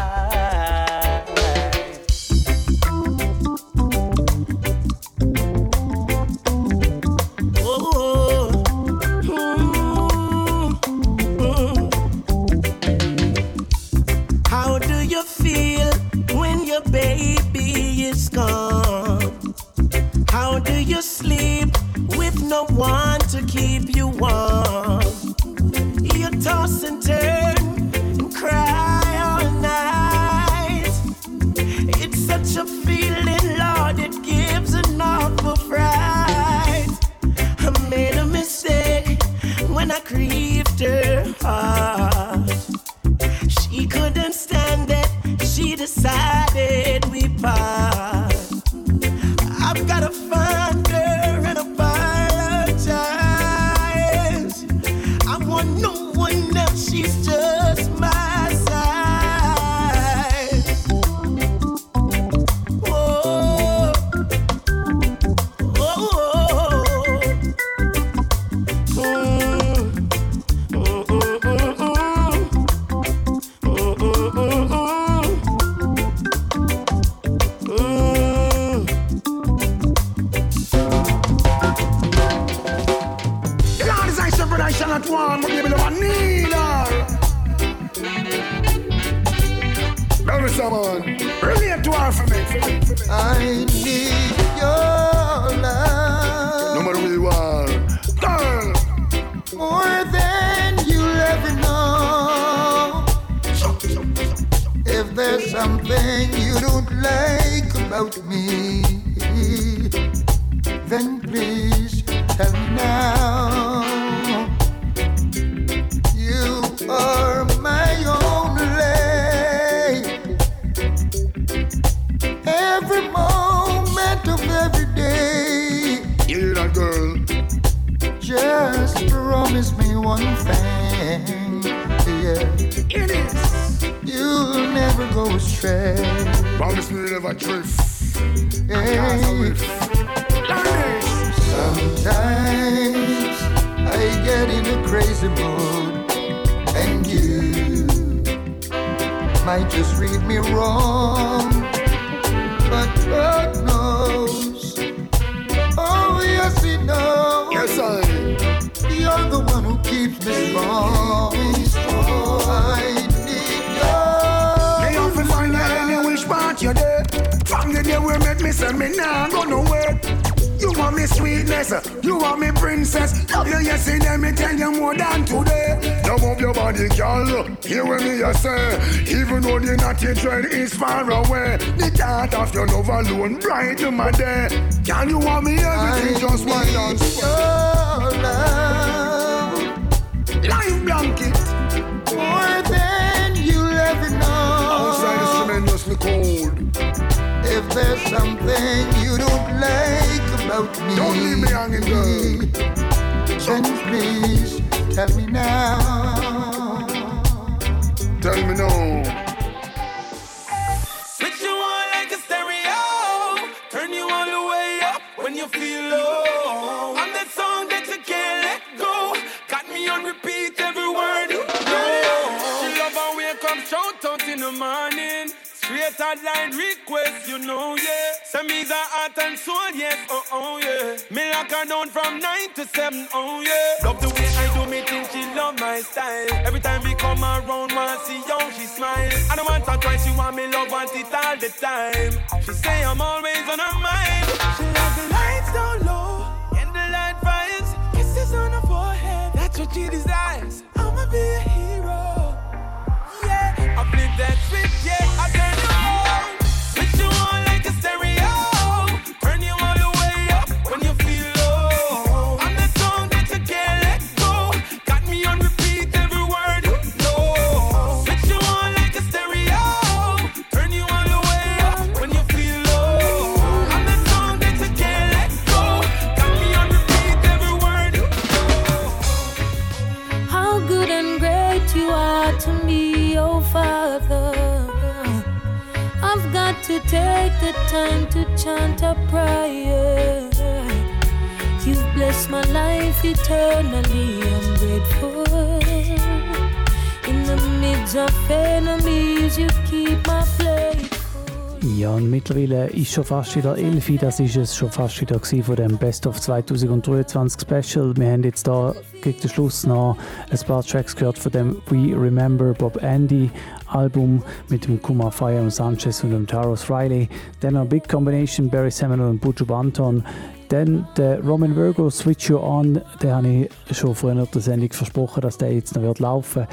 a and you might just read me wrong. But God knows, oh yes, He knows. Yes, I. You're the one who keeps me strong. Oh, I need Me have to find out any which part you're there. From the day we met, me say me nah go nowhere. You want me sweetness, you want me princess. Love you yesterday, me tell you more than today. Love of your body, girl. Hear what me I say. Even though the naughty dread is far away, the thought of your love alone brighten my day. Girl, you want me everything, just one dance. your love Life blanket. more than you'll ever know. Outside is tremendously cold. If there's something you don't like about me, Don't leave me hanging, girl. Then please tell me now. Tell me no. Switch you on like a stereo. Turn you all the way up when you feel low. I'm that song that you can't let go. Got me on repeat Straight line request, you know, yeah. Send me the heart and soul, yes, oh, oh, yeah. Me lock her down from 9 to 7, oh, yeah. Love the way I do me think she love my style. Every time we come around, want see how she smile. I don't want her twice, she want me love, want it all the time. She say I'm always on her mind. She love the lights down low, and the light fires. Kisses on her forehead, that's what she desires. I'ma be a hero. Yeah, I flip that switch, yeah, time to chant a prayer. You've blessed my life eternally, I'm grateful. In the midst of enemies, you keep my plate. Ja, und mittlerweile ist schon fast wieder 11 Das ist es schon fast wieder von dem Best of 2023 Special. Wir haben jetzt da gegen den Schluss noch ein paar Tracks gehört von dem We Remember Bob Andy Album mit dem Kumar Fire und Sanchez und dem Taros Riley. Dann noch Big Combination Barry Seminole und Buju Banton. Dann der Roman Virgo Switch You On, den habe ich schon vorhin in der Sendung versprochen, dass der jetzt noch wird laufen.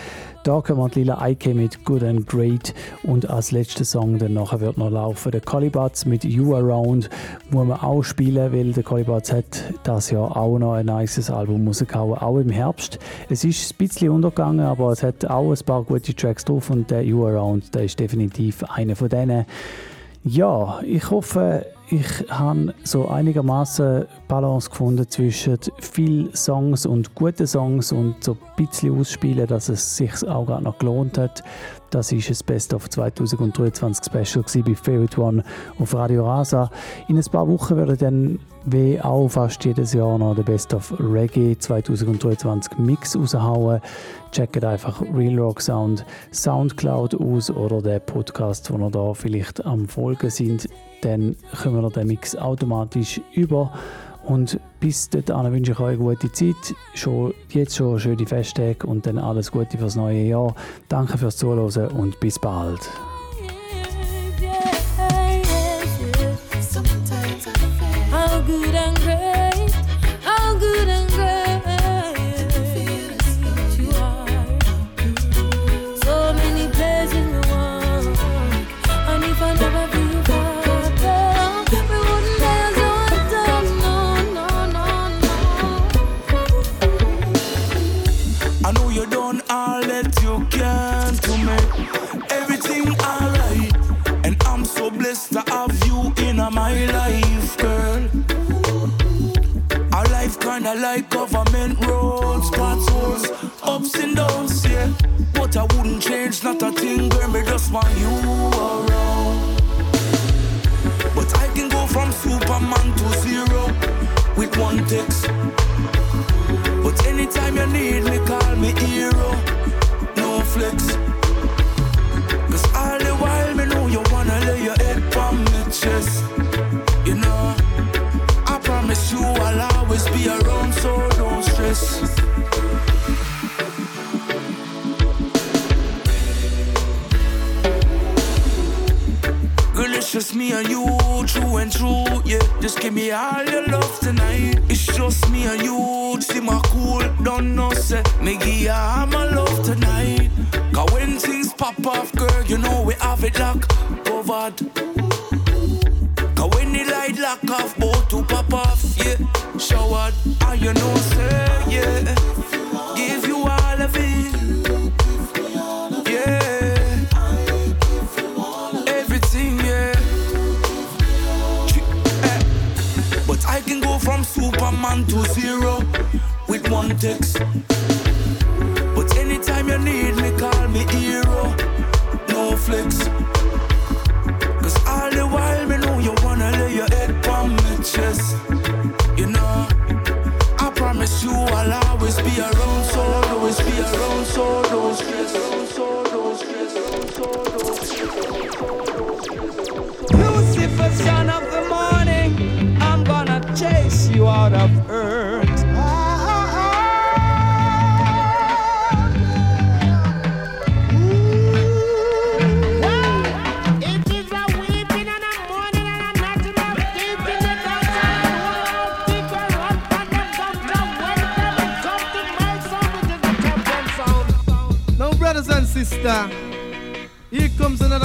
Da kommen die Lila Ike mit Good and Great und als letzter Song dann nachher wird noch laufen der Colibats mit You Around, muss man auch spielen, weil der Colibats hat das Jahr auch noch ein nices Album rausgehauen, auch im Herbst. Es ist ein bisschen untergegangen, aber es hat auch ein paar gute Tracks drauf und der You Around, der ist definitiv einer von denen. Ja, ich hoffe, ich habe so einigermaßen Balance gefunden zwischen viel Songs und guten Songs und so ein bisschen ausspielen, dass es sich auch gerade noch gelohnt hat. Das ist das Best of 2023 Special bei Favorite One auf Radio Rasa. In ein paar Wochen werde dann wie auch fast jedes Jahr noch der Best of Reggae 2023 Mix raushauen. Checkt einfach Real Rock Sound Soundcloud aus oder den Podcast, wo ihr da vielleicht am Folgen sind. Dann kommen wir den Mix automatisch über. Und Bis dahin wünsche ich euch eine gute Zeit. Schon, jetzt schon schöne Festtage und dann alles Gute fürs neue Jahr. Danke fürs Zuhören und bis bald. I wouldn't change not a thing, girl. Me just want you around. But I can go from Superman to zero with one text. But anytime you need me, call me hero. Me and you, true and true, yeah. Just give me all your love tonight. It's just me and you, see my cool, don't know, say. Me give you all my love tonight. Cause when things pop off, girl, you know we have it locked, covered. Cause when the light lock off, both to pop off, yeah. Showered, and you know, say, yeah. Superman to zero with one text. But anytime you need me, call me hero. No flex.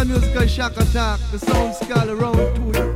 Musical shock attack. The sound skull around to you.